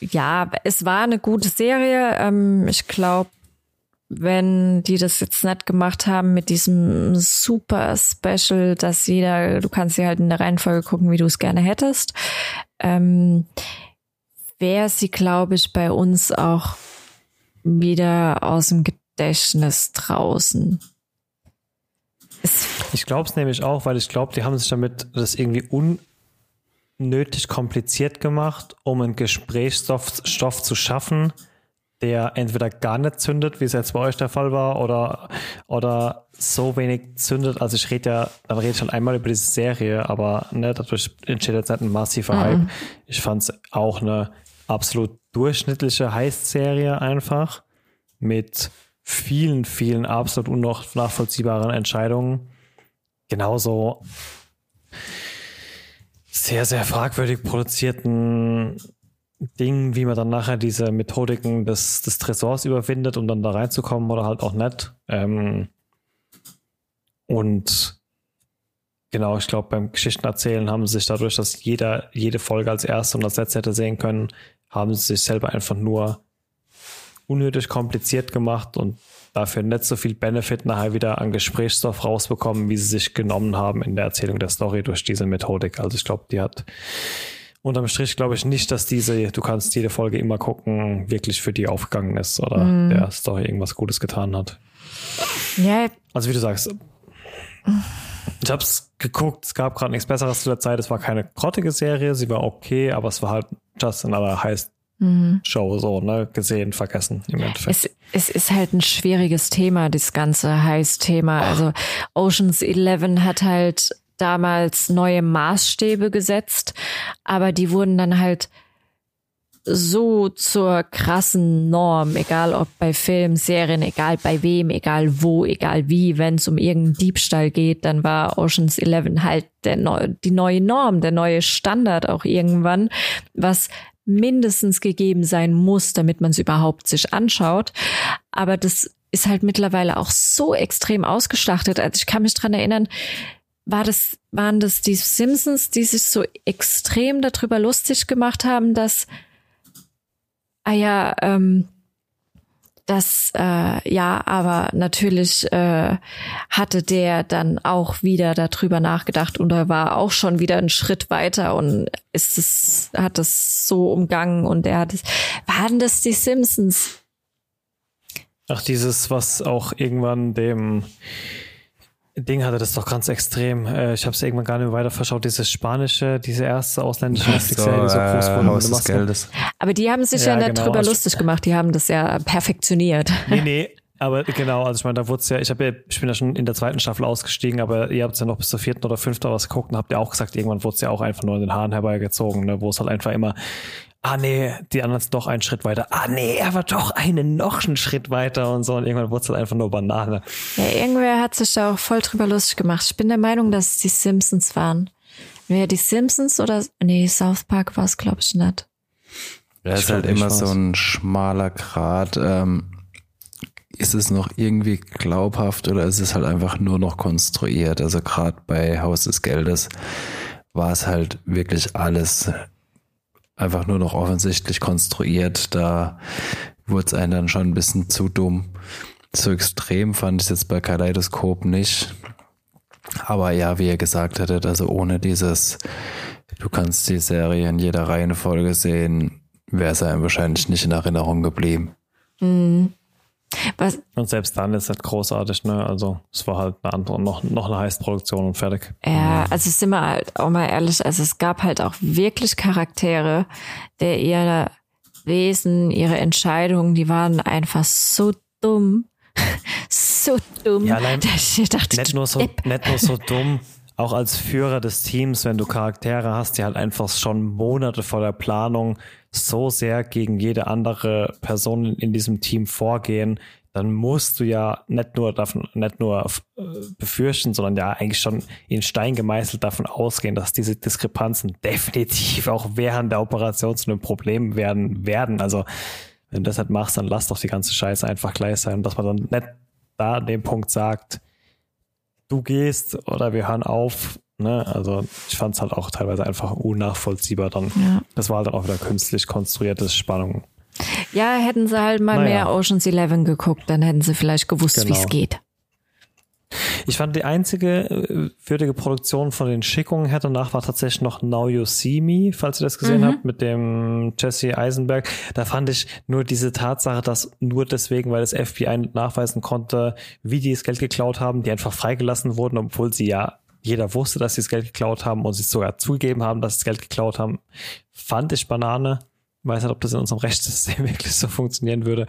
ja, es war eine gute Serie. Ähm, ich glaube, wenn die das jetzt nicht gemacht haben mit diesem super Special, dass jeder, du kannst sie halt in der Reihenfolge gucken, wie du es gerne hättest, ähm, wäre sie, glaube ich, bei uns auch wieder aus dem Gedächtnis draußen. Ich glaube es nämlich auch, weil ich glaube, die haben sich damit das irgendwie unnötig kompliziert gemacht, um einen Gesprächsstoff Stoff zu schaffen, der entweder gar nicht zündet, wie es jetzt bei euch der Fall war, oder, oder so wenig zündet. Also ich rede ja, dann rede ich halt einmal über diese Serie, aber ne, dadurch entsteht jetzt nicht ein massiver Hype. Ich fand es auch eine absolut durchschnittliche Heist-Serie einfach mit vielen, vielen absolut unnach- nachvollziehbaren Entscheidungen. Genauso sehr, sehr fragwürdig produzierten Dingen, wie man dann nachher diese Methodiken des, des Tresors überwindet, um dann da reinzukommen oder halt auch nicht. Ähm, und genau, ich glaube, beim Geschichtenerzählen haben sie sich dadurch, dass jeder jede Folge als erste und als letzte hätte sehen können, haben sie sich selber einfach nur unnötig kompliziert gemacht und dafür nicht so viel Benefit nachher wieder an Gesprächsstoff rausbekommen, wie sie sich genommen haben in der Erzählung der Story durch diese Methodik. Also ich glaube, die hat unterm Strich glaube ich nicht, dass diese, du kannst jede Folge immer gucken, wirklich für die aufgegangen ist oder der Story irgendwas Gutes getan hat. ja, Also wie du sagst, ich habe es geguckt, es gab gerade nichts Besseres zu der Zeit. Es war keine grottige Serie, sie war okay, aber es war halt just another heißt Show, so, ne, gesehen, vergessen im Endeffekt. es, es ist halt ein schwieriges Thema, das ganze Heiß-Thema. Also Oceans 11 hat halt damals neue Maßstäbe gesetzt, aber die wurden dann halt so zur krassen Norm, egal ob bei Filmen, Serien, egal bei wem, egal wo, egal wie, wenn es um irgendeinen Diebstahl geht, dann war Oceans 11 halt der neu, die neue Norm, der neue Standard auch irgendwann, was mindestens gegeben sein muss, damit man es überhaupt sich anschaut. Aber das ist halt mittlerweile auch so extrem ausgeschlachtet. Also ich kann mich dran erinnern, war das, waren das die Simpsons, die sich so extrem darüber lustig gemacht haben, dass, ah ja, ähm, das, äh, ja, aber natürlich äh, hatte der dann auch wieder darüber nachgedacht und er war auch schon wieder einen Schritt weiter und ist es, hat es so umgangen und er hat es, waren das die Simpsons? Ach, dieses, was auch irgendwann dem Ding hatte das doch ganz extrem. Äh, ich habe es irgendwann gar nicht mehr weiter verschaut. Dieses spanische, diese erste ausländische Netflix-Serie, die so groß wurde. Haus des Geldes. Aber die haben sich ja, ja nicht genau. drüber also lustig gemacht. Die haben das ja perfektioniert. Nee, nee. Aber genau, also ich meine, da wurde es ja, ich habe ja, ich bin ja schon in der zweiten Staffel ausgestiegen, aber ihr habt ja noch bis zur vierten oder fünften was geguckt und habt ja auch gesagt, irgendwann wurde es ja auch einfach nur in den Haaren herbeigezogen, ne, wo es halt einfach immer ah nee, die anderen sind doch einen Schritt weiter. Ah nee, er war doch einen noch einen Schritt weiter und so. Und irgendwann wurde es halt einfach nur Banane. Ja, irgendwer hat sich da auch voll drüber lustig gemacht. Ich bin der Meinung, dass es die Simpsons waren. Wer die Simpsons oder nee, South Park war es, glaube ich, nicht. Ja, ist halt immer so ein schmaler Grad. Ähm, ist es noch irgendwie glaubhaft oder ist es halt einfach nur noch konstruiert? Also gerade bei Haus des Geldes war es halt wirklich alles einfach nur noch offensichtlich konstruiert. Da wurde es einem dann schon ein bisschen zu dumm. Zu extrem fand ich jetzt bei Kaleidoskop nicht. Aber ja, wie ihr gesagt hättet, also ohne dieses, du kannst die Serie in jeder Reihenfolge sehen, wäre es einem wahrscheinlich nicht in Erinnerung geblieben. Mhm. Was? Und selbst dann ist es großartig, ne? Also es war halt eine andere, noch, noch eine Heißproduktion und fertig. Ja, also sind wir halt auch mal ehrlich, also es gab halt auch wirklich Charaktere, der ihre Wesen, ihre Entscheidungen, die waren einfach so dumm. so dumm. Ja, allein, ich dachte, nicht, nur so, nicht nur so dumm, auch als Führer des Teams, wenn du Charaktere hast, die halt einfach schon Monate vor der Planung so sehr gegen jede andere Person in diesem Team vorgehen, dann musst du ja nicht nur davon, nicht nur äh, befürchten, sondern ja eigentlich schon in Stein gemeißelt davon ausgehen, dass diese Diskrepanzen definitiv auch während der Operation zu einem Problem werden werden. Also wenn du das nicht machst, dann lass doch die ganze Scheiße einfach gleich sein, dass man dann nicht da an dem Punkt sagt, du gehst oder wir hören auf Ne? Also ich fand es halt auch teilweise einfach unnachvollziehbar dann. Ja. Das war halt dann auch wieder künstlich konstruierte Spannung. Ja, hätten sie halt mal naja. mehr Oceans 11 geguckt, dann hätten sie vielleicht gewusst, genau. wie es geht. Ich fand die einzige äh, würdige Produktion von den Schickungen her danach war tatsächlich noch Now You See Me, falls ihr das gesehen mhm. habt, mit dem Jesse Eisenberg. Da fand ich nur diese Tatsache, dass nur deswegen, weil das FBI nachweisen konnte, wie die das Geld geklaut haben, die einfach freigelassen wurden, obwohl sie ja jeder wusste, dass sie das Geld geklaut haben und sie sogar zugegeben haben, dass sie das Geld geklaut haben, fand ich Banane. Ich weiß nicht, ob das in unserem Rechtssystem wirklich so funktionieren würde.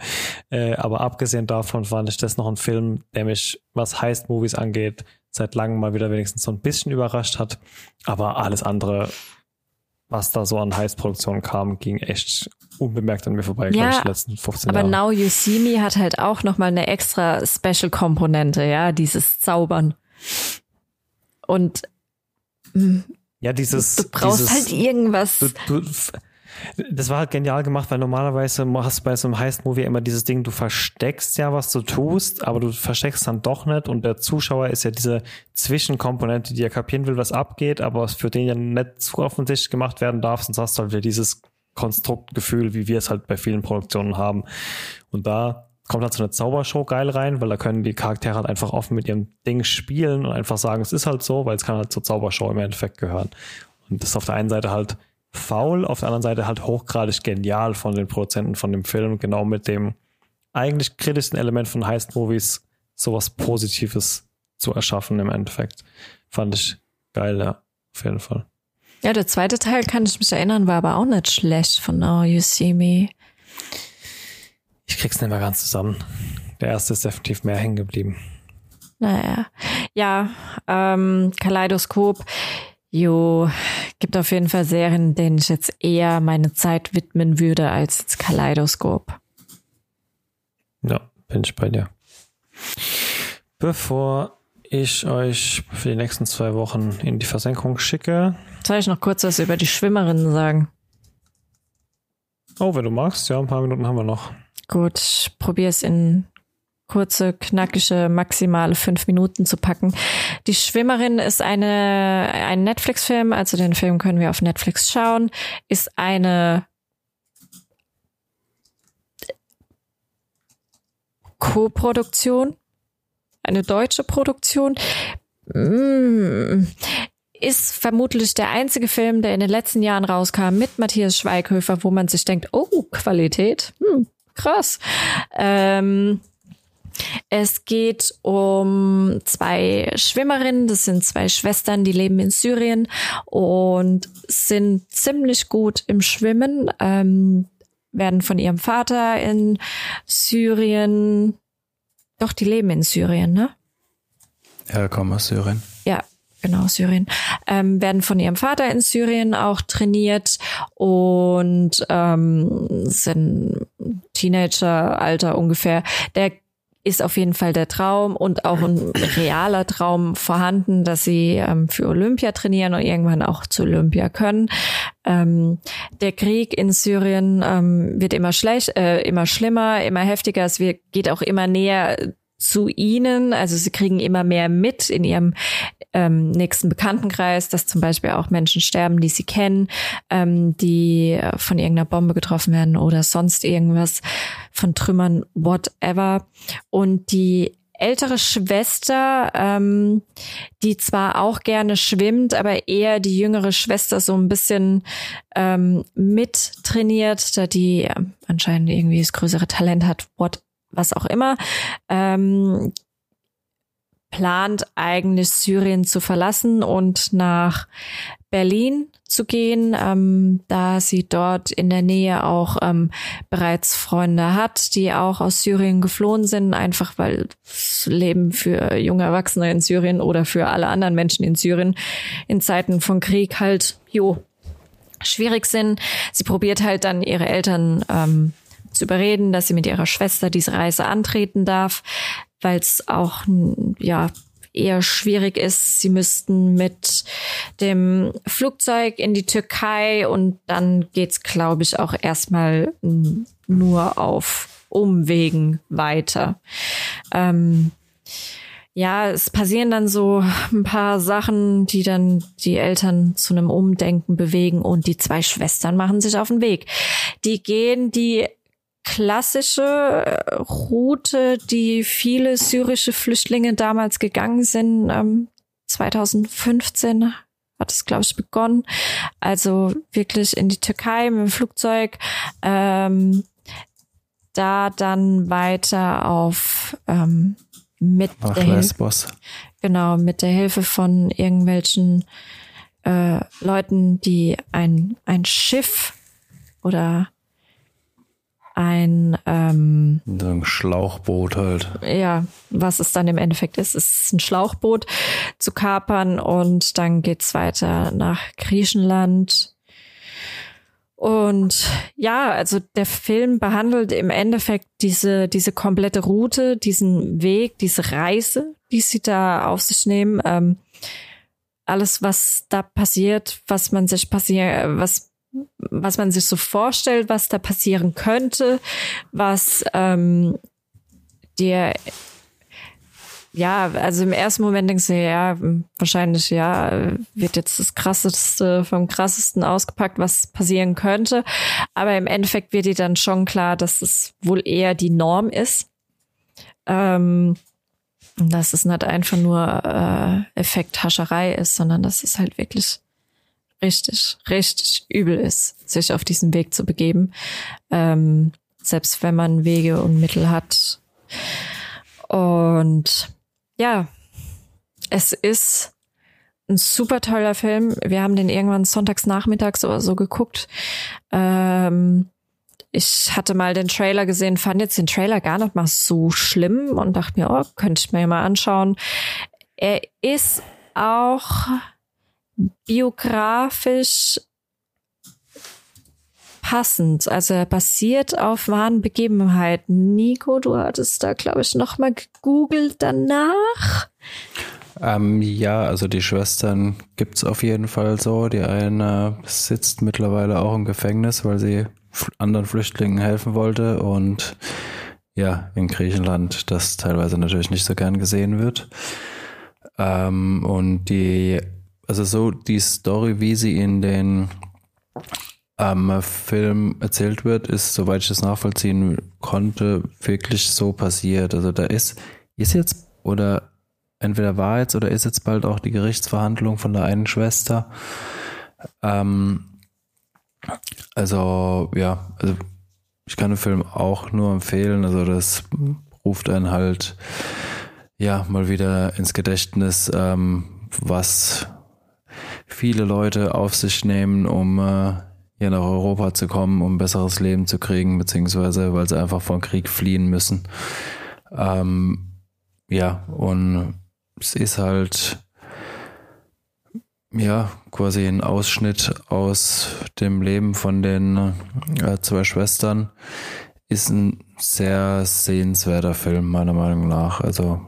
Äh, aber abgesehen davon fand ich das noch ein Film, der mich, was Heist-Movies angeht, seit langem mal wieder wenigstens so ein bisschen überrascht hat. Aber alles andere, was da so an Heist-Produktionen kam, ging echt unbemerkt an mir vorbei, ja, ich, die letzten 15 aber Jahre. Now You See Me hat halt auch nochmal eine extra Special-Komponente, ja, dieses Zaubern. Und hm, ja, dieses. Du brauchst dieses, halt irgendwas. Du, du, das war halt genial gemacht, weil normalerweise hast du bei so einem Heist-Movie immer dieses Ding, du versteckst ja, was du tust, aber du versteckst dann doch nicht und der Zuschauer ist ja diese Zwischenkomponente, die ja kapieren will, was abgeht, aber was für den ja nicht zu offensichtlich gemacht werden darf, sonst hast du halt wieder dieses Konstruktgefühl, wie wir es halt bei vielen Produktionen haben. Und da kommt halt so eine Zaubershow geil rein, weil da können die Charaktere halt einfach offen mit ihrem Ding spielen und einfach sagen, es ist halt so, weil es kann halt zur Zaubershow im Endeffekt gehören. Und das ist auf der einen Seite halt faul, auf der anderen Seite halt hochgradig genial von den Produzenten von dem Film, genau mit dem eigentlich kritischsten Element von Heist-Movies sowas Positives zu erschaffen im Endeffekt. Fand ich geil, ja, auf jeden Fall. Ja, der zweite Teil, kann ich mich erinnern, war aber auch nicht schlecht von Now You See Me. Ich krieg's nicht mehr ganz zusammen. Der erste ist definitiv mehr hängen geblieben. Naja. Ja, ähm, Kaleidoskop. Jo, Gibt auf jeden Fall Serien, denen ich jetzt eher meine Zeit widmen würde als jetzt Kaleidoskop. Ja, bin ich bei dir. Bevor ich euch für die nächsten zwei Wochen in die Versenkung schicke. Soll ich noch kurz was über die Schwimmerinnen sagen? Oh, wenn du magst, ja, ein paar Minuten haben wir noch. Gut, ich probiere es in kurze, knackige, maximale fünf Minuten zu packen. Die Schwimmerin ist eine, ein Netflix-Film, also den Film können wir auf Netflix schauen, ist eine Co-Produktion, eine deutsche Produktion. Mm, ist vermutlich der einzige Film, der in den letzten Jahren rauskam mit Matthias Schweighöfer, wo man sich denkt, oh, Qualität, hm, krass. Ähm, es geht um zwei Schwimmerinnen, das sind zwei Schwestern, die leben in Syrien und sind ziemlich gut im Schwimmen, ähm, werden von ihrem Vater in Syrien, doch, die leben in Syrien, ne? Ja, kommen aus Syrien. Ja, genau, Syrien, ähm, werden von ihrem Vater in Syrien auch trainiert und ähm, sind Teenageralter ungefähr. Der ist auf jeden Fall der Traum und auch ein realer Traum vorhanden, dass sie ähm, für Olympia trainieren und irgendwann auch zu Olympia können. Ähm, der Krieg in Syrien ähm, wird immer schlecht, äh, immer schlimmer, immer heftiger. Es wird, geht auch immer näher zu ihnen. Also sie kriegen immer mehr mit in ihrem ähm, nächsten Bekanntenkreis, dass zum Beispiel auch Menschen sterben, die sie kennen, ähm, die von irgendeiner Bombe getroffen werden oder sonst irgendwas von Trümmern, whatever. Und die ältere Schwester, ähm, die zwar auch gerne schwimmt, aber eher die jüngere Schwester so ein bisschen ähm, mittrainiert, da die äh, anscheinend irgendwie das größere Talent hat, what was auch immer, ähm, plant eigentlich Syrien zu verlassen und nach Berlin zu gehen, ähm, da sie dort in der Nähe auch ähm, bereits Freunde hat, die auch aus Syrien geflohen sind, einfach weil das Leben für junge Erwachsene in Syrien oder für alle anderen Menschen in Syrien in Zeiten von Krieg halt, jo, schwierig sind. Sie probiert halt dann ihre Eltern ähm, zu überreden, dass sie mit ihrer Schwester diese Reise antreten darf, weil es auch ja eher schwierig ist. Sie müssten mit dem Flugzeug in die Türkei und dann geht's, glaube ich, auch erstmal nur auf Umwegen weiter. Ähm, ja, es passieren dann so ein paar Sachen, die dann die Eltern zu einem Umdenken bewegen und die zwei Schwestern machen sich auf den Weg. Die gehen die klassische äh, Route, die viele syrische Flüchtlinge damals gegangen sind. Ähm, 2015 hat es, glaube ich, begonnen. Also wirklich in die Türkei mit dem Flugzeug. Ähm, da dann weiter auf ähm, mit Ach, der Hilfe, genau mit der Hilfe von irgendwelchen äh, Leuten, die ein ein Schiff oder ein ähm, so ein Schlauchboot halt. Ja, was es dann im Endeffekt ist, ist ein Schlauchboot zu kapern und dann geht's weiter nach Griechenland. Und ja, also der Film behandelt im Endeffekt diese, diese komplette Route, diesen Weg, diese Reise, die sie da auf sich nehmen. Ähm, alles, was da passiert, was man sich passiert, was was man sich so vorstellt, was da passieren könnte, was ähm, dir ja, also im ersten Moment denkst du, ja, wahrscheinlich, ja, wird jetzt das krasseste vom krassesten ausgepackt, was passieren könnte. Aber im Endeffekt wird dir dann schon klar, dass es wohl eher die Norm ist. Ähm, dass es nicht einfach nur äh, Effekthascherei ist, sondern dass es halt wirklich richtig, richtig übel ist, sich auf diesen Weg zu begeben. Ähm, selbst wenn man Wege und Mittel hat. Und ja, es ist ein super toller Film. Wir haben den irgendwann sonntags nachmittags oder so geguckt. Ähm, ich hatte mal den Trailer gesehen, fand jetzt den Trailer gar nicht mal so schlimm und dachte mir, oh, könnte ich mir mal anschauen. Er ist auch biografisch passend. Also er basiert auf wahren Begebenheiten. Nico, du hattest da, glaube ich, nochmal gegoogelt danach. Ähm, ja, also die Schwestern gibt's auf jeden Fall so. Die eine sitzt mittlerweile auch im Gefängnis, weil sie anderen Flüchtlingen helfen wollte und ja, in Griechenland das teilweise natürlich nicht so gern gesehen wird. Ähm, und die, also so die Story, wie sie in den ähm, Film erzählt wird, ist, soweit ich das nachvollziehen konnte, wirklich so passiert. Also da ist, ist jetzt oder entweder war jetzt oder ist jetzt bald auch die Gerichtsverhandlung von der einen Schwester. Ähm, also, ja, also ich kann den Film auch nur empfehlen. Also das ruft einen halt ja mal wieder ins Gedächtnis, ähm, was viele Leute auf sich nehmen, um äh, hier nach Europa zu kommen, um besseres Leben zu kriegen, beziehungsweise weil sie einfach vom Krieg fliehen müssen. Ähm, ja, und es ist halt ja quasi ein Ausschnitt aus dem Leben von den äh, zwei Schwestern. Ist ein sehr sehenswerter Film, meiner Meinung nach. Also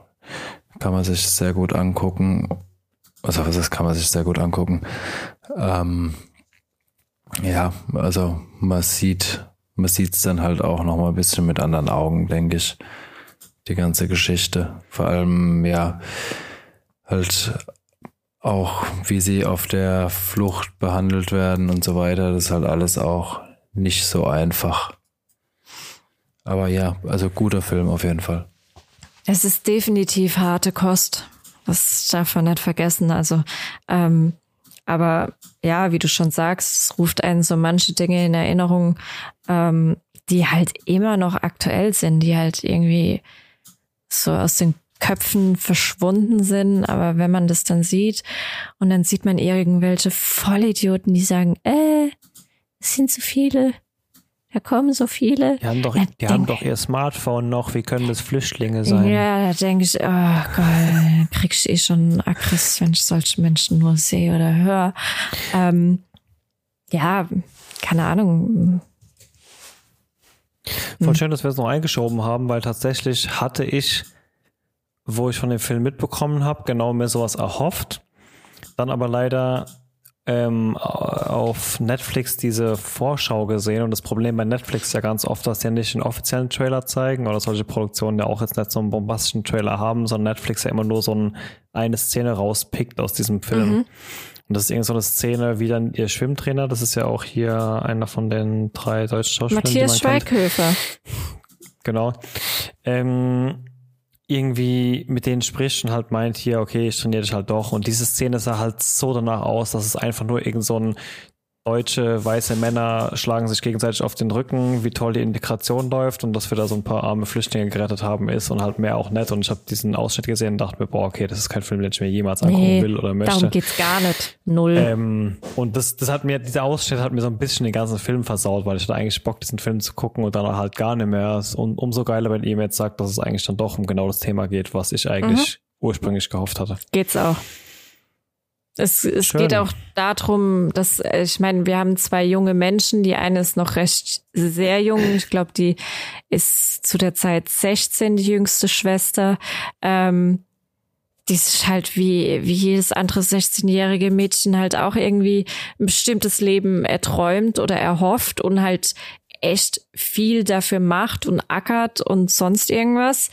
kann man sich sehr gut angucken. Also ist, kann man sich sehr gut angucken. Ähm, ja, also man sieht, man sieht es dann halt auch noch mal ein bisschen mit anderen Augen, denke ich die ganze Geschichte. Vor allem, ja, halt auch, wie sie auf der Flucht behandelt werden und so weiter. Das ist halt alles auch nicht so einfach. Aber ja, also guter Film auf jeden Fall. Es ist definitiv harte Kost. Das darf man nicht vergessen. Also, ähm, aber ja, wie du schon sagst, ruft einen so manche Dinge in Erinnerung, ähm, die halt immer noch aktuell sind, die halt irgendwie so aus den Köpfen verschwunden sind. Aber wenn man das dann sieht und dann sieht man irgendwelche Vollidioten, die sagen, äh, es sind zu viele. Da kommen so viele. Die haben doch, die denk, haben doch ihr Smartphone noch. Wie können das Flüchtlinge sein? Ja, da denke ich, oh Gott, kriegst du eh schon Aggress, wenn ich solche Menschen nur sehe oder höre. Ähm, ja, keine Ahnung. Voll hm. schön, dass wir es noch eingeschoben haben, weil tatsächlich hatte ich, wo ich von dem Film mitbekommen habe, genau mir sowas erhofft. Dann aber leider ähm, auf Netflix diese Vorschau gesehen und das Problem bei Netflix ist ja ganz oft, dass die nicht einen offiziellen Trailer zeigen oder solche Produktionen ja auch jetzt nicht so einen bombastischen Trailer haben, sondern Netflix ja immer nur so ein, eine Szene rauspickt aus diesem Film. Mhm. Und das ist irgend so eine Szene wie dann ihr Schwimmtrainer, das ist ja auch hier einer von den drei deutschen Schauspielern. Matthias Schweighöfer. Genau. Ähm, irgendwie mit denen spricht und halt meint hier, okay, ich trainiere dich halt doch. Und diese Szene sah halt so danach aus, dass es einfach nur irgend so ein deutsche weiße Männer schlagen sich gegenseitig auf den Rücken, wie toll die Integration läuft und dass wir da so ein paar arme Flüchtlinge gerettet haben ist und halt mehr auch nett. Und ich habe diesen Ausschnitt gesehen und dachte mir, boah, okay, das ist kein Film, den ich mir jemals angucken nee, will oder möchte. Darum geht's gar nicht. Null. Ähm, und das, das hat mir, dieser Ausschnitt hat mir so ein bisschen den ganzen Film versaut, weil ich hatte eigentlich Bock, diesen Film zu gucken und dann halt gar nicht mehr. Und umso geiler, wenn ihr mir jetzt sagt, dass es eigentlich dann doch um genau das Thema geht, was ich eigentlich mhm. ursprünglich gehofft hatte. Geht's auch. Es, es geht auch darum, dass, ich meine, wir haben zwei junge Menschen. Die eine ist noch recht sehr jung. Ich glaube, die ist zu der Zeit 16, die jüngste Schwester. Ähm, die ist halt wie, wie jedes andere 16-jährige Mädchen halt auch irgendwie ein bestimmtes Leben erträumt oder erhofft und halt echt viel dafür macht und ackert und sonst irgendwas.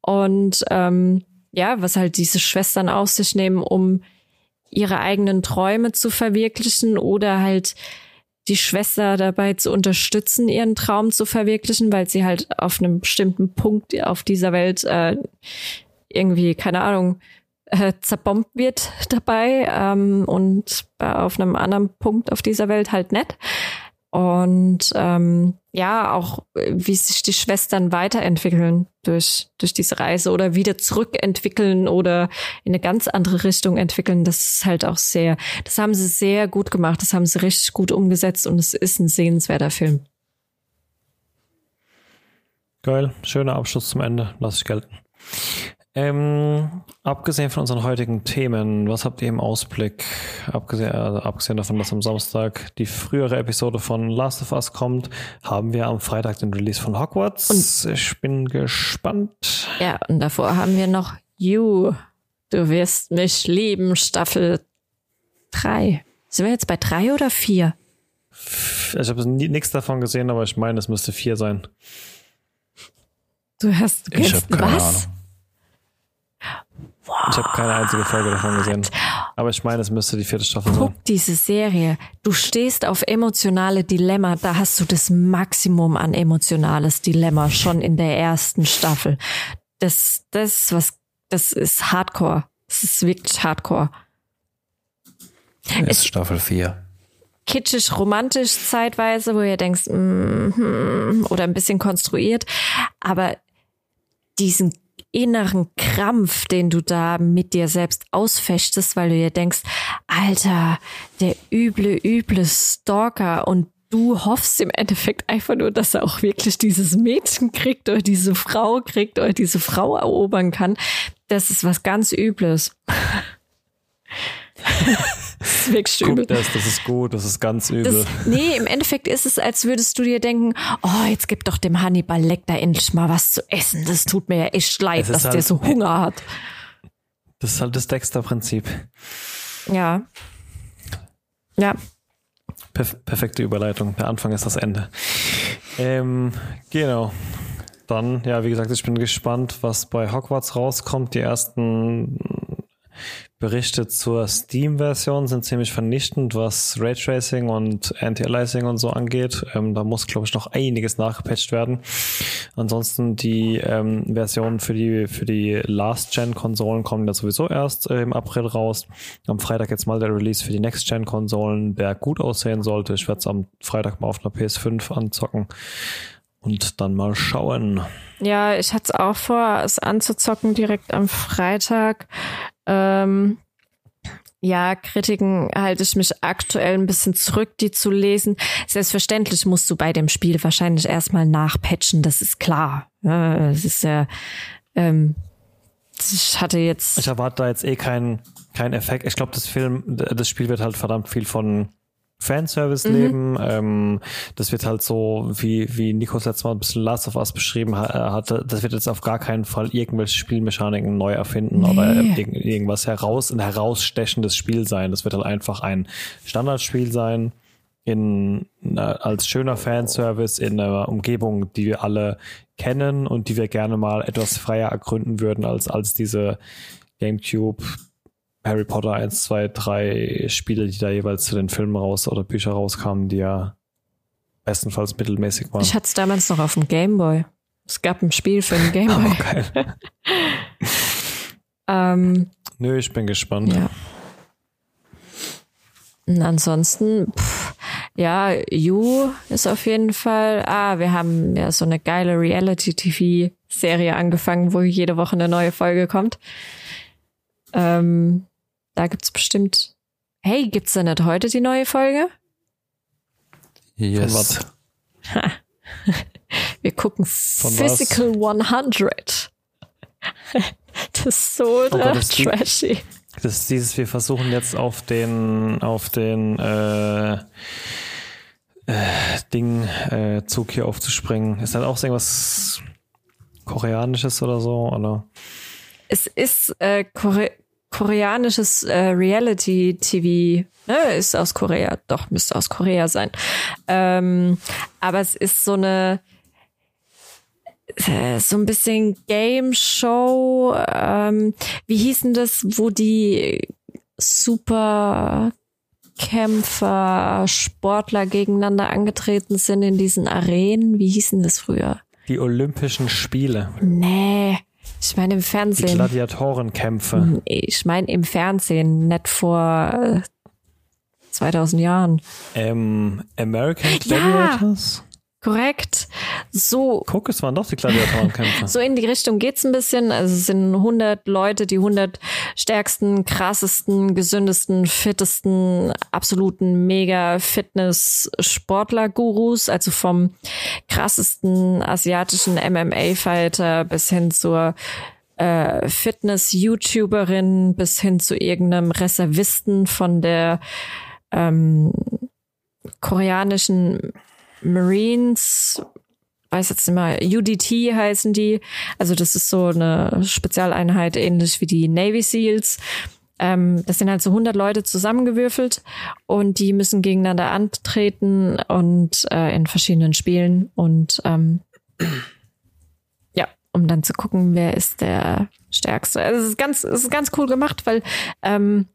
Und ähm, ja, was halt diese Schwestern auf sich nehmen, um ihre eigenen Träume zu verwirklichen oder halt die Schwester dabei zu unterstützen, ihren Traum zu verwirklichen, weil sie halt auf einem bestimmten Punkt auf dieser Welt äh, irgendwie, keine Ahnung, äh, zerbombt wird dabei ähm, und auf einem anderen Punkt auf dieser Welt halt nicht. Und ähm, ja, auch wie sich die Schwestern weiterentwickeln durch, durch diese Reise oder wieder zurückentwickeln oder in eine ganz andere Richtung entwickeln, das ist halt auch sehr, das haben sie sehr gut gemacht, das haben sie richtig gut umgesetzt und es ist ein sehenswerter Film. Geil, schöner Abschluss zum Ende, lass ich gelten. Ähm, abgesehen von unseren heutigen Themen, was habt ihr im Ausblick? Abgesehen, also abgesehen davon, dass am Samstag die frühere Episode von Last of Us kommt, haben wir am Freitag den Release von Hogwarts. Und ich bin gespannt. Ja, und davor haben wir noch You. Du wirst mich lieben, Staffel 3. Sind wir jetzt bei 3 oder 4? Ich habe nichts davon gesehen, aber ich meine, es müsste 4 sein. Du hast du ich hab keine was? Ahnung. Ich habe keine einzige Folge davon gesehen. Aber ich meine, es müsste die vierte Staffel Guck sein. Guck diese Serie. Du stehst auf emotionale Dilemma. Da hast du das Maximum an emotionales Dilemma schon in der ersten Staffel. Das, das, was, das ist Hardcore. Das ist wirklich Hardcore. Ist Staffel 4 kitschig romantisch zeitweise, wo ihr denkst, mm, mm, oder ein bisschen konstruiert, aber diesen inneren Krampf, den du da mit dir selbst ausfechtest, weil du dir denkst, Alter, der üble, üble Stalker und du hoffst im Endeffekt einfach nur, dass er auch wirklich dieses Mädchen kriegt oder diese Frau kriegt oder diese Frau erobern kann. Das ist was ganz Übles. Das ist wirklich übel. Guck das, das ist gut, das ist ganz übel. Das, nee, im Endeffekt ist es, als würdest du dir denken, oh, jetzt gib doch dem Hannibal Lecter endlich mal was zu essen. Das tut mir ja echt leid, dass halt, der so Hunger hat. Das ist halt das Dexter-Prinzip. Ja. Ja. Perf perfekte Überleitung. Der Anfang ist das Ende. Ähm, genau. Dann, ja, wie gesagt, ich bin gespannt, was bei Hogwarts rauskommt. Die ersten Berichte zur Steam-Version sind ziemlich vernichtend, was Raytracing und Anti-Aliasing und so angeht. Ähm, da muss, glaube ich, noch einiges nachgepatcht werden. Ansonsten die ähm, Versionen für die für die Last-Gen-Konsolen kommen ja sowieso erst äh, im April raus. Am Freitag jetzt mal der Release für die Next-Gen-Konsolen, der gut aussehen sollte. Ich werde es am Freitag mal auf einer PS5 anzocken und dann mal schauen. Ja, ich hatte es auch vor, es anzuzocken direkt am Freitag. Ähm, ja, Kritiken halte ich mich aktuell ein bisschen zurück, die zu lesen. Selbstverständlich musst du bei dem Spiel wahrscheinlich erstmal nachpatchen, das ist klar. Es ist ja, ähm, ich hatte jetzt. Ich erwarte da jetzt eh keinen keinen Effekt. Ich glaube, das Film, das Spiel wird halt verdammt viel von Fanservice mhm. leben. Ähm, das wird halt so, wie, wie Nikos letztes Mal ein bisschen Last of Us beschrieben hatte, das wird jetzt auf gar keinen Fall irgendwelche Spielmechaniken neu erfinden nee. oder irg irgendwas heraus, ein herausstechendes Spiel sein. Das wird halt einfach ein Standardspiel sein in als schöner Fanservice in einer Umgebung, die wir alle kennen und die wir gerne mal etwas freier ergründen würden als als diese GameCube Harry Potter 1, 2, 3 Spiele, die da jeweils zu den Filmen raus oder Bücher rauskamen, die ja bestenfalls mittelmäßig waren. Ich hatte es damals noch auf dem Gameboy. Es gab ein Spiel für den Gameboy. Oh, geil. ähm, Nö, ich bin gespannt. Ja. Und ansonsten, pff, ja, You ist auf jeden Fall. Ah, wir haben ja so eine geile Reality-TV-Serie angefangen, wo jede Woche eine neue Folge kommt. Ähm, da gibt's bestimmt. Hey, gibt's da nicht heute die neue Folge? Yes. Wir gucken Von Physical was? 100. das ist so oh Gott, das trashy. Das ist dieses, wir versuchen jetzt auf den, auf den äh, äh, Ding äh, Zug hier aufzuspringen. Ist das auch so irgendwas Koreanisches oder so? Oder? Es ist äh, Kore koreanisches äh, Reality-TV, ne, ist aus Korea, doch, müsste aus Korea sein. Ähm, aber es ist so eine, äh, so ein bisschen Game Show, ähm, wie hießen das, wo die Superkämpfer, Sportler gegeneinander angetreten sind in diesen Arenen? Wie hießen das früher? Die Olympischen Spiele. Nee. Ich meine im Fernsehen. Die Gladiatorenkämpfe. Ich meine im Fernsehen, nicht vor 2000 äh, Jahren. Ähm, American Gladiators? Ja. Korrekt. So. Guck, es waren doch die Gladiatorenkämpfe. so in die Richtung geht's ein bisschen. Also es sind 100 Leute, die 100 stärksten, krassesten, gesündesten, fittesten, absoluten mega Fitness-Sportler-Gurus. Also vom krassesten asiatischen MMA-Fighter bis hin zur äh, Fitness-YouTuberin bis hin zu irgendeinem Reservisten von der ähm, koreanischen Marines, weiß jetzt nicht mal, UDT heißen die. Also das ist so eine Spezialeinheit, ähnlich wie die Navy SEALs. Ähm, das sind halt so 100 Leute zusammengewürfelt und die müssen gegeneinander antreten und äh, in verschiedenen Spielen und ähm, ja, um dann zu gucken, wer ist der Stärkste. Also es ist ganz, es ist ganz cool gemacht, weil ähm,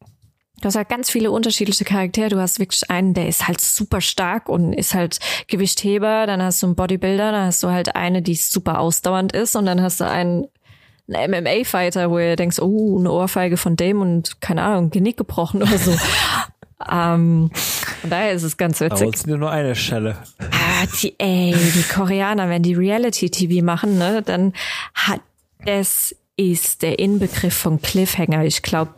Du hast halt ganz viele unterschiedliche Charaktere. Du hast wirklich einen, der ist halt super stark und ist halt Gewichtheber. Dann hast du einen Bodybuilder. Dann hast du halt eine, die super ausdauernd ist. Und dann hast du einen, einen MMA-Fighter, wo ihr denkst, oh, eine Ohrfeige von dem und keine Ahnung, Genick gebrochen oder so. ähm, von daher ist es ganz witzig. Aber sind nur eine Schelle. Ah, die, ey, die Koreaner, wenn die Reality-TV machen, ne, dann hat, es ist der Inbegriff von Cliffhanger. Ich glaube,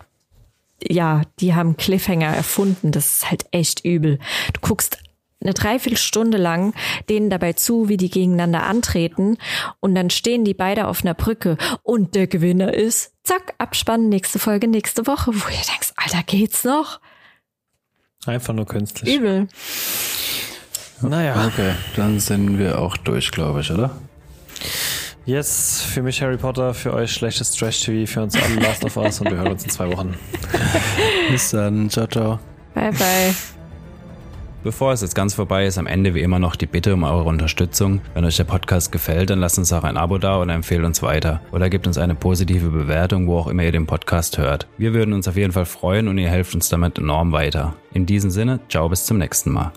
ja, die haben Cliffhanger erfunden. Das ist halt echt übel. Du guckst eine Dreiviertelstunde lang denen dabei zu, wie die gegeneinander antreten und dann stehen die beide auf einer Brücke und der Gewinner ist, zack, Abspann, nächste Folge, nächste Woche, wo ihr denkst, Alter, geht's noch? Einfach nur künstlich. Übel. Naja. Okay, dann sind wir auch durch, glaube ich, oder? Yes, für mich Harry Potter, für euch schlechtes Trash-TV, für uns alle Last of Us und wir hören uns in zwei Wochen. Bis dann, ciao, ciao. Bye, bye. Bevor es jetzt ganz vorbei ist, am Ende wie immer noch die Bitte um eure Unterstützung. Wenn euch der Podcast gefällt, dann lasst uns auch ein Abo da und empfehlt uns weiter. Oder gebt uns eine positive Bewertung, wo auch immer ihr den Podcast hört. Wir würden uns auf jeden Fall freuen und ihr helft uns damit enorm weiter. In diesem Sinne, ciao bis zum nächsten Mal.